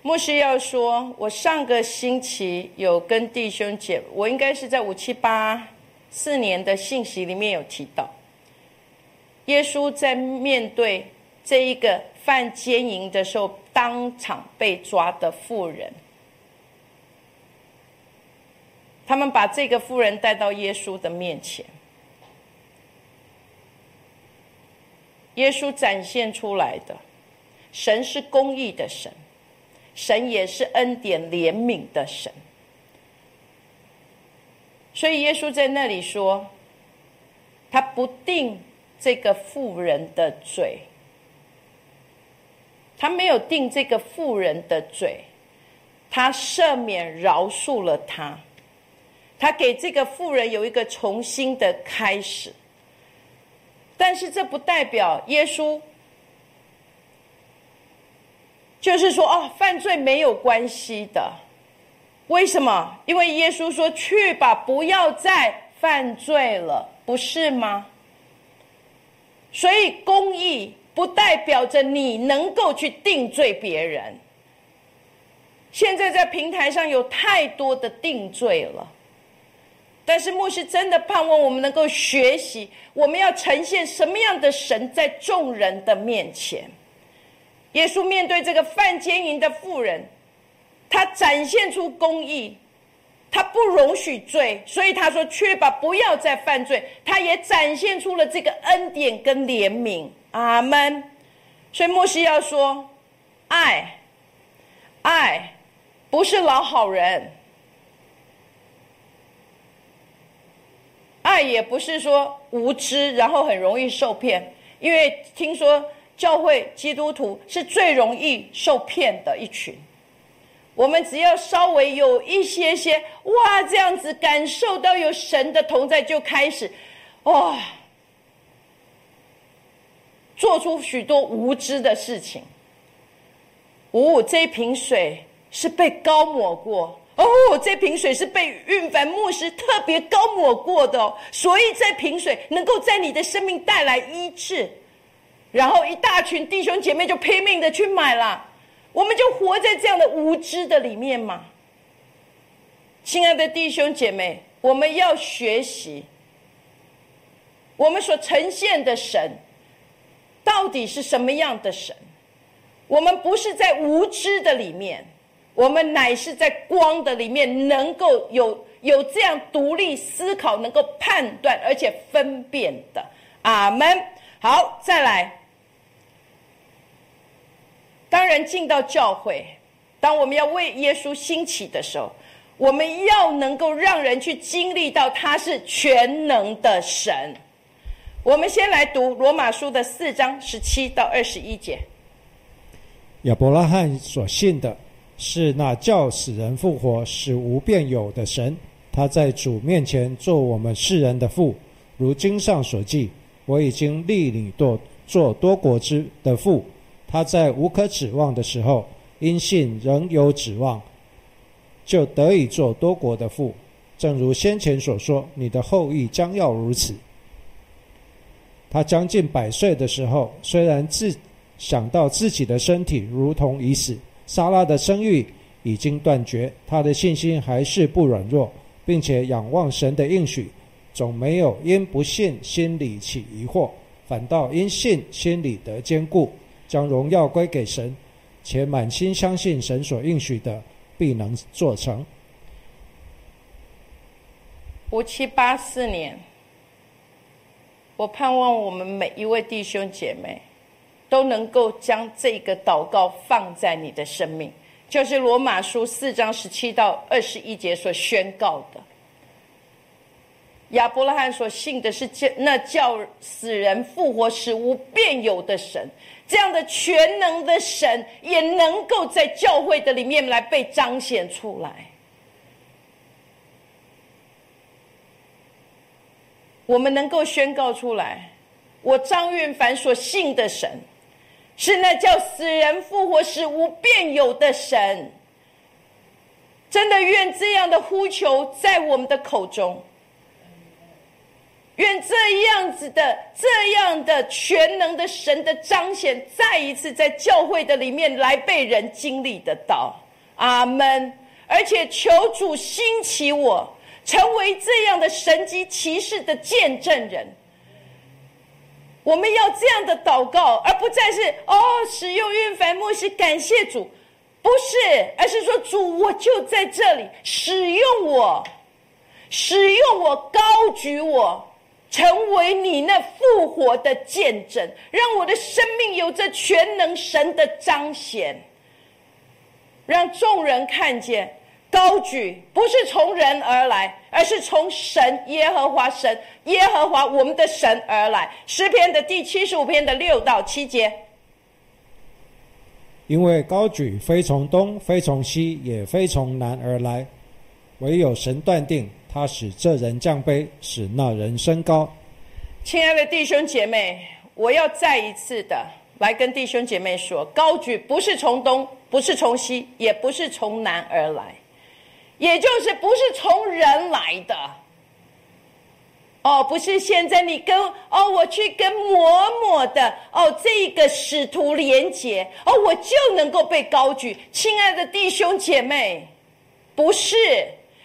牧师要说，我上个星期有跟弟兄姐，我应该是在五七八四年的信息里面有提到，耶稣在面对这一个犯奸淫的时候，当场被抓的妇人，他们把这个妇人带到耶稣的面前。耶稣展现出来的，神是公义的神，神也是恩典怜悯的神。所以耶稣在那里说，他不定这个妇人的罪，他没有定这个妇人的罪，他赦免饶恕了他，他给这个妇人有一个重新的开始。但是这不代表耶稣，就是说哦，犯罪没有关系的。为什么？因为耶稣说：“去吧，不要再犯罪了，不是吗？”所以公义不代表着你能够去定罪别人。现在在平台上有太多的定罪了。但是牧师真的盼望我们能够学习，我们要呈现什么样的神在众人的面前？耶稣面对这个犯奸淫的妇人，他展现出公义，他不容许罪，所以他说：“去吧，不要再犯罪。”他也展现出了这个恩典跟怜悯。阿门。所以牧师要说：爱，爱，不是老好人。爱也不是说无知，然后很容易受骗，因为听说教会基督徒是最容易受骗的一群。我们只要稍微有一些些哇，这样子感受到有神的同在，就开始哇，做出许多无知的事情。哦这瓶水是被高抹过。哦，这瓶水是被运凡牧师特别高抹过的，所以这瓶水能够在你的生命带来医治，然后一大群弟兄姐妹就拼命的去买了，我们就活在这样的无知的里面嘛。亲爱的弟兄姐妹，我们要学习，我们所呈现的神到底是什么样的神？我们不是在无知的里面，我们乃是在光的里面，能够有有这样独立思考、能够判断而且分辨的。阿门。好，再来。当人进到教会，当我们要为耶稣兴起的时候，我们要能够让人去经历到他是全能的神。我们先来读罗马书的四章十七到二十一节。亚伯拉罕所信的是那叫死人复活、使无变有的神。他在主面前做我们世人的父，如经上所记：“我已经立你做做多国之的父。”他在无可指望的时候，因信仍有指望，就得以做多国的父。正如先前所说：“你的后裔将要如此。”他将近百岁的时候，虽然自想到自己的身体如同已死，莎拉的生育已经断绝，他的信心还是不软弱，并且仰望神的应许，总没有因不信心里起疑惑，反倒因信心里得坚固，将荣耀归给神，且满心相信神所应许的必能做成。五七八四年，我盼望我们每一位弟兄姐妹。都能够将这个祷告放在你的生命，就是罗马书四章十七到二十一节所宣告的。亚伯拉罕所信的是叫那叫死人复活、使无变有的神，这样的全能的神也能够在教会的里面来被彰显出来。我们能够宣告出来，我张运凡所信的神。是那叫死人复活、使无变有的神。真的愿这样的呼求在我们的口中，愿这样子的、这样的全能的神的彰显，再一次在教会的里面来被人经历得到。阿门。而且求主兴起我，成为这样的神迹骑士的见证人。我们要这样的祷告，而不再是哦，使用运凡牧师感谢主，不是，而是说主，我就在这里，使用我，使用我，高举我，成为你那复活的见证，让我的生命有着全能神的彰显，让众人看见。高举不是从人而来，而是从神耶和华神耶和华我们的神而来。诗篇的第七十五篇的六到七节。因为高举非从东，非从西，也非从南而来，唯有神断定，他使这人降卑，使那人升高。亲爱的弟兄姐妹，我要再一次的来跟弟兄姐妹说，高举不是从东，不是从西，也不是从南而来。也就是不是从人来的，哦，不是现在你跟哦，我去跟某某的哦这个使徒连接哦，我就能够被高举，亲爱的弟兄姐妹，不是，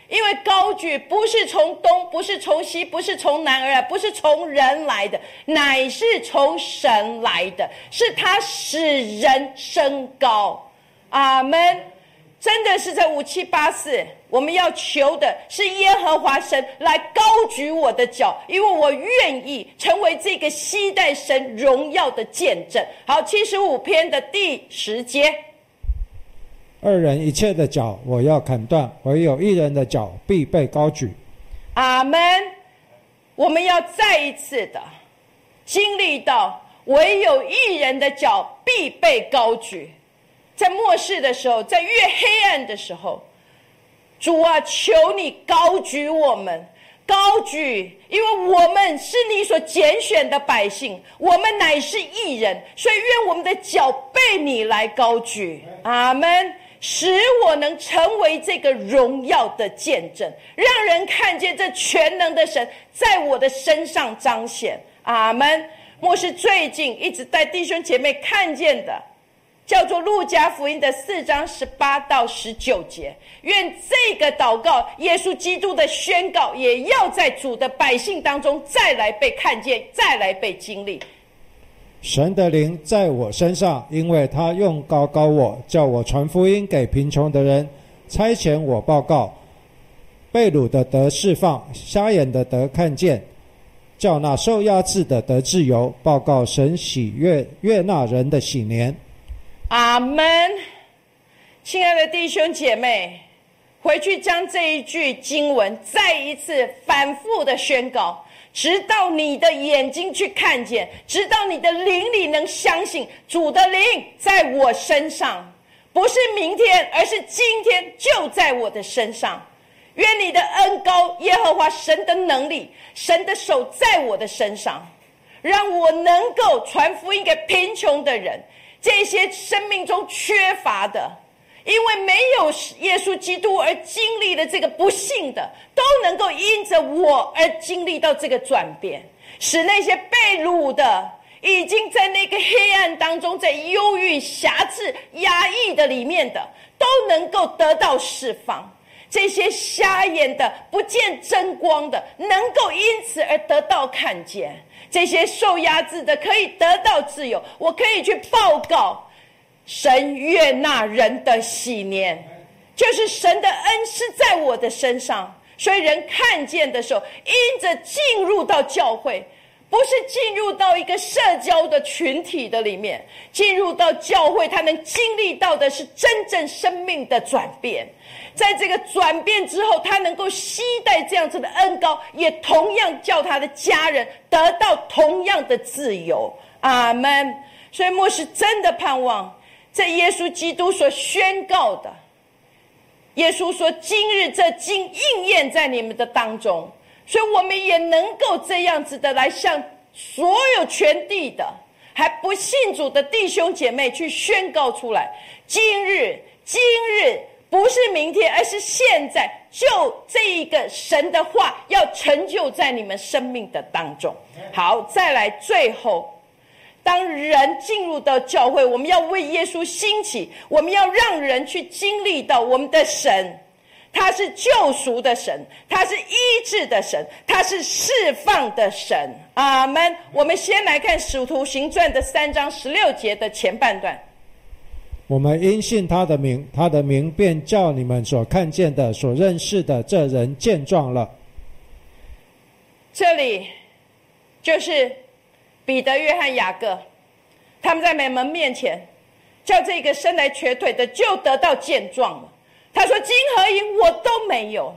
因为高举不是从东，不是从西，不是从南而来，不是从人来的，乃是从神来的，是他使人升高，阿门。真的是在五七八四，我们要求的是耶和华神来高举我的脚，因为我愿意成为这个西代神荣耀的见证。好，七十五篇的第十节，二人一切的脚我要砍断，唯有一人的脚必被高举。阿门。我们要再一次的经历到，唯有一人的脚必被高举。在末世的时候，在越黑暗的时候，主啊，求你高举我们，高举，因为我们是你所拣选的百姓，我们乃是异人，所以愿我们的脚被你来高举，阿门，使我能成为这个荣耀的见证，让人看见这全能的神在我的身上彰显，阿门。莫是最近一直带弟兄姐妹看见的。叫做《路加福音》的四章十八到十九节。愿这个祷告，耶稣基督的宣告，也要在主的百姓当中再来被看见，再来被经历。神的灵在我身上，因为他用高高我，叫我传福音给贫穷的人，差遣我报告被掳的得释放，瞎眼的得看见，叫那受压制的得自由，报告神喜悦悦纳人的喜年。阿门。亲爱的弟兄姐妹，回去将这一句经文再一次反复的宣告。直到你的眼睛去看见，直到你的灵里能相信主的灵在我身上，不是明天，而是今天就在我的身上。愿你的恩高，耶和华神的能力，神的手在我的身上，让我能够传福音给贫穷的人，这些生命中缺乏的。因为没有耶稣基督而经历的这个不幸的，都能够因着我而经历到这个转变，使那些被掳的，已经在那个黑暗当中，在忧郁、辖制、压抑的里面的，都能够得到释放；这些瞎眼的、不见真光的，能够因此而得到看见；这些受压制的，可以得到自由。我可以去报告。神悦纳人的喜年，就是神的恩是在我的身上，所以人看见的时候，因着进入到教会，不是进入到一个社交的群体的里面，进入到教会，他能经历到的是真正生命的转变。在这个转变之后，他能够期待这样子的恩高，也同样叫他的家人得到同样的自由。阿门。所以牧师真的盼望。在耶稣基督所宣告的，耶稣说：“今日这经应验在你们的当中。”所以，我们也能够这样子的来向所有全地的还不信主的弟兄姐妹去宣告出来：今日，今日不是明天，而是现在，就这一个神的话要成就在你们生命的当中。好，再来最后。当人进入到教会，我们要为耶稣兴起，我们要让人去经历到我们的神，他是救赎的神，他是医治的神，他是释放的神。阿门。我们先来看《使徒行传》的三章十六节的前半段。我们因信他的名，他的名便叫你们所看见的、所认识的这人见状了。这里就是。彼得、约翰、雅各，他们在美门面前，叫这个生来瘸腿的就得到健壮了。他说：“金和银我都没有，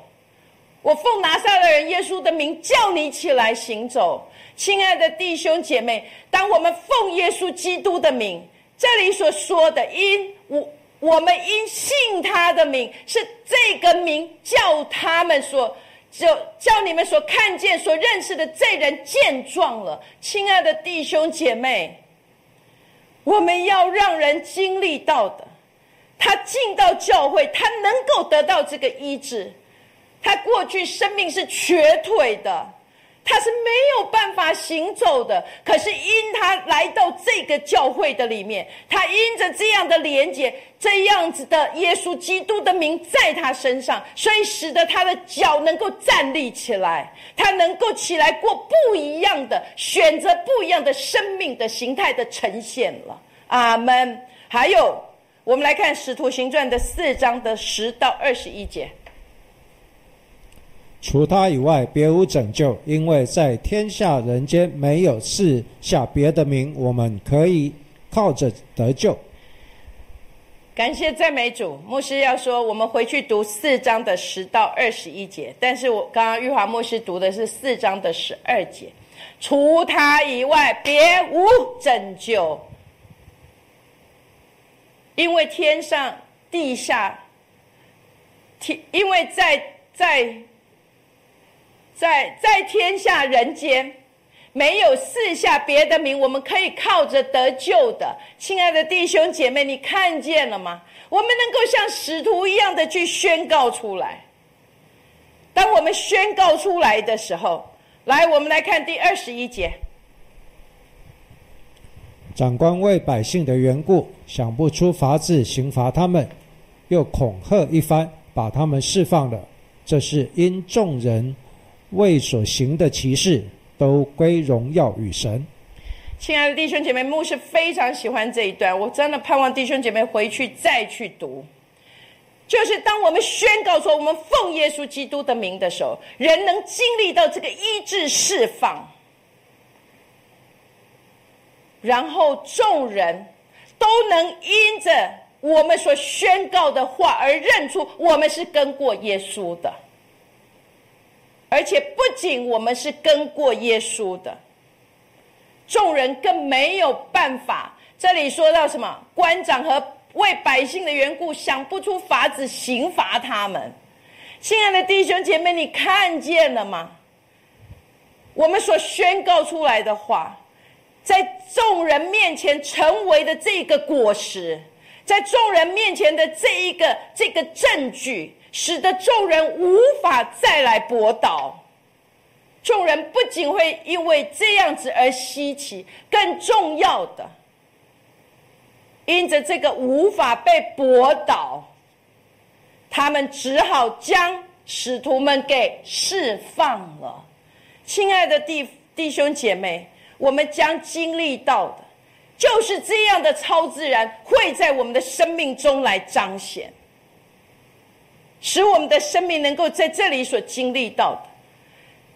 我奉拿撒勒人耶稣的名叫你起来行走。”亲爱的弟兄姐妹，当我们奉耶稣基督的名，这里所说的因我我们因信他的名，是这个名叫他们所。就叫你们所看见、所认识的这人健壮了，亲爱的弟兄姐妹，我们要让人经历到的，他进到教会，他能够得到这个医治，他过去生命是瘸腿的。他是没有办法行走的，可是因他来到这个教会的里面，他因着这样的连接，这样子的耶稣基督的名在他身上，所以使得他的脚能够站立起来，他能够起来过不一样的选择，不一样的生命的形态的呈现了。阿门。还有，我们来看《使徒行传》的四章的十到二十一节。除他以外，别无拯救，因为在天下人间没有赐下别的名，我们可以靠着得救。感谢赞美主，牧师要说，我们回去读四章的十到二十一节，但是我刚刚玉华牧师读的是四章的十二节。除他以外，别无拯救，因为天上地下，天，因为在在。在在天下人间，没有四下别的名，我们可以靠着得救的。亲爱的弟兄姐妹，你看见了吗？我们能够像使徒一样的去宣告出来。当我们宣告出来的时候，来，我们来看第二十一节。长官为百姓的缘故，想不出法子刑罚他们，又恐吓一番，把他们释放了。这是因众人为所行的奇事，都归荣耀与神。亲爱的弟兄姐妹，牧师非常喜欢这一段，我真的盼望弟兄姐妹回去再去读。就是当我们宣告说我们奉耶稣基督的名的时候，人能经历到这个医治释放。然后众人都能因着我们所宣告的话而认出我们是跟过耶稣的，而且不仅我们是跟过耶稣的，众人更没有办法。这里说到什么？官长和为百姓的缘故想不出法子刑罚他们。亲爱的弟兄姐妹，你看见了吗？我们所宣告出来的话。在众人面前成为的这个果实，在众人面前的这一个这个证据，使得众人无法再来驳倒。众人不仅会因为这样子而稀奇，更重要的，因着这个无法被驳倒，他们只好将使徒们给释放了。亲爱的弟弟兄姐妹。我们将经历到的，就是这样的超自然会在我们的生命中来彰显，使我们的生命能够在这里所经历到的，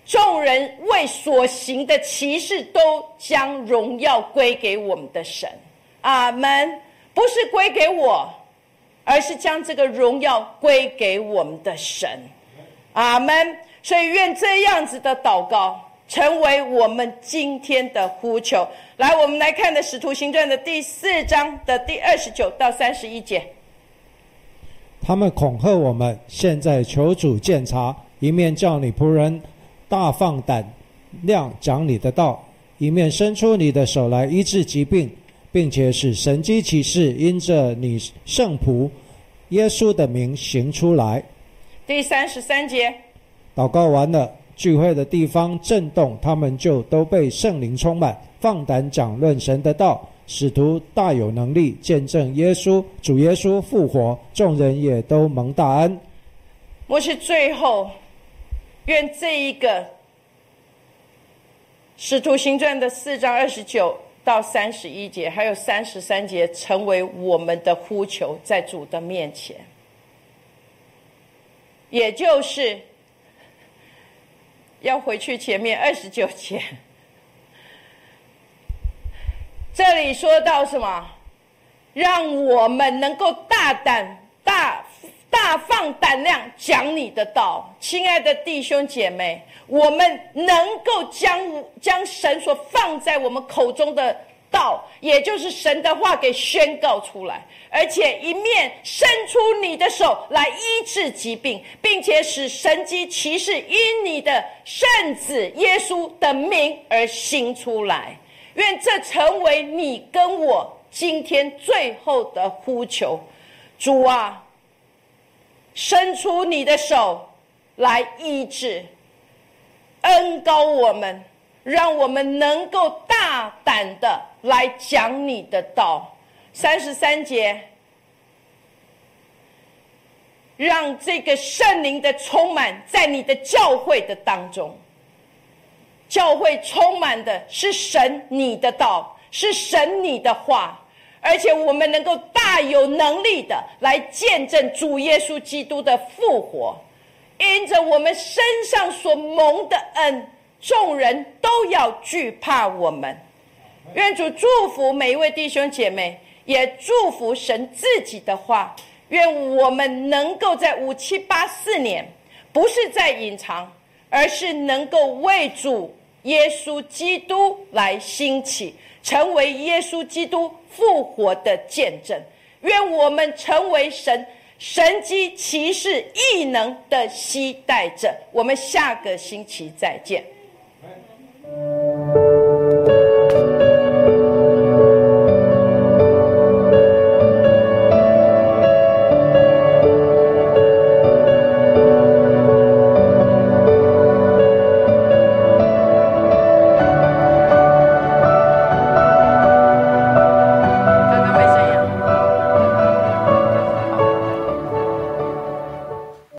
众人为所行的奇事，都将荣耀归给我们的神。阿门。不是归给我，而是将这个荣耀归给我们的神。阿门。所以愿这样子的祷告。成为我们今天的呼求。来，我们来看的《使徒行传》的第四章的第二十九到三十一节。他们恐吓我们，现在求主鉴察，一面叫你仆人大放胆量讲你的道，一面伸出你的手来医治疾病，并且使神机骑士因着你圣仆耶稣的名行出来。第三十三节，祷告完了。聚会的地方震动，他们就都被圣灵充满，放胆讲论神的道。使徒大有能力见证耶稣，主耶稣复活，众人也都蒙大恩。我是最后，愿这一个使徒行传的四章二十九到三十一节，还有三十三节，成为我们的呼求，在主的面前，也就是。要回去前面二十九节，这里说到什么？让我们能够大胆、大大放胆量讲你的道，亲爱的弟兄姐妹，我们能够将将神所放在我们口中的。道，也就是神的话给宣告出来，而且一面伸出你的手来医治疾病，并且使神机骑士因你的圣子耶稣的名而行出来。愿这成为你跟我今天最后的呼求，主啊，伸出你的手来医治，恩高我们。让我们能够大胆的来讲你的道，三十三节，让这个圣灵的充满在你的教会的当中，教会充满的是神你的道，是神你的话，而且我们能够大有能力的来见证主耶稣基督的复活，因着我们身上所蒙的恩。众人都要惧怕我们，愿主祝福每一位弟兄姐妹，也祝福神自己的话。愿我们能够在五七八四年，不是在隐藏，而是能够为主耶稣基督来兴起，成为耶稣基督复活的见证。愿我们成为神神机骑士异能的期待者。我们下个星期再见。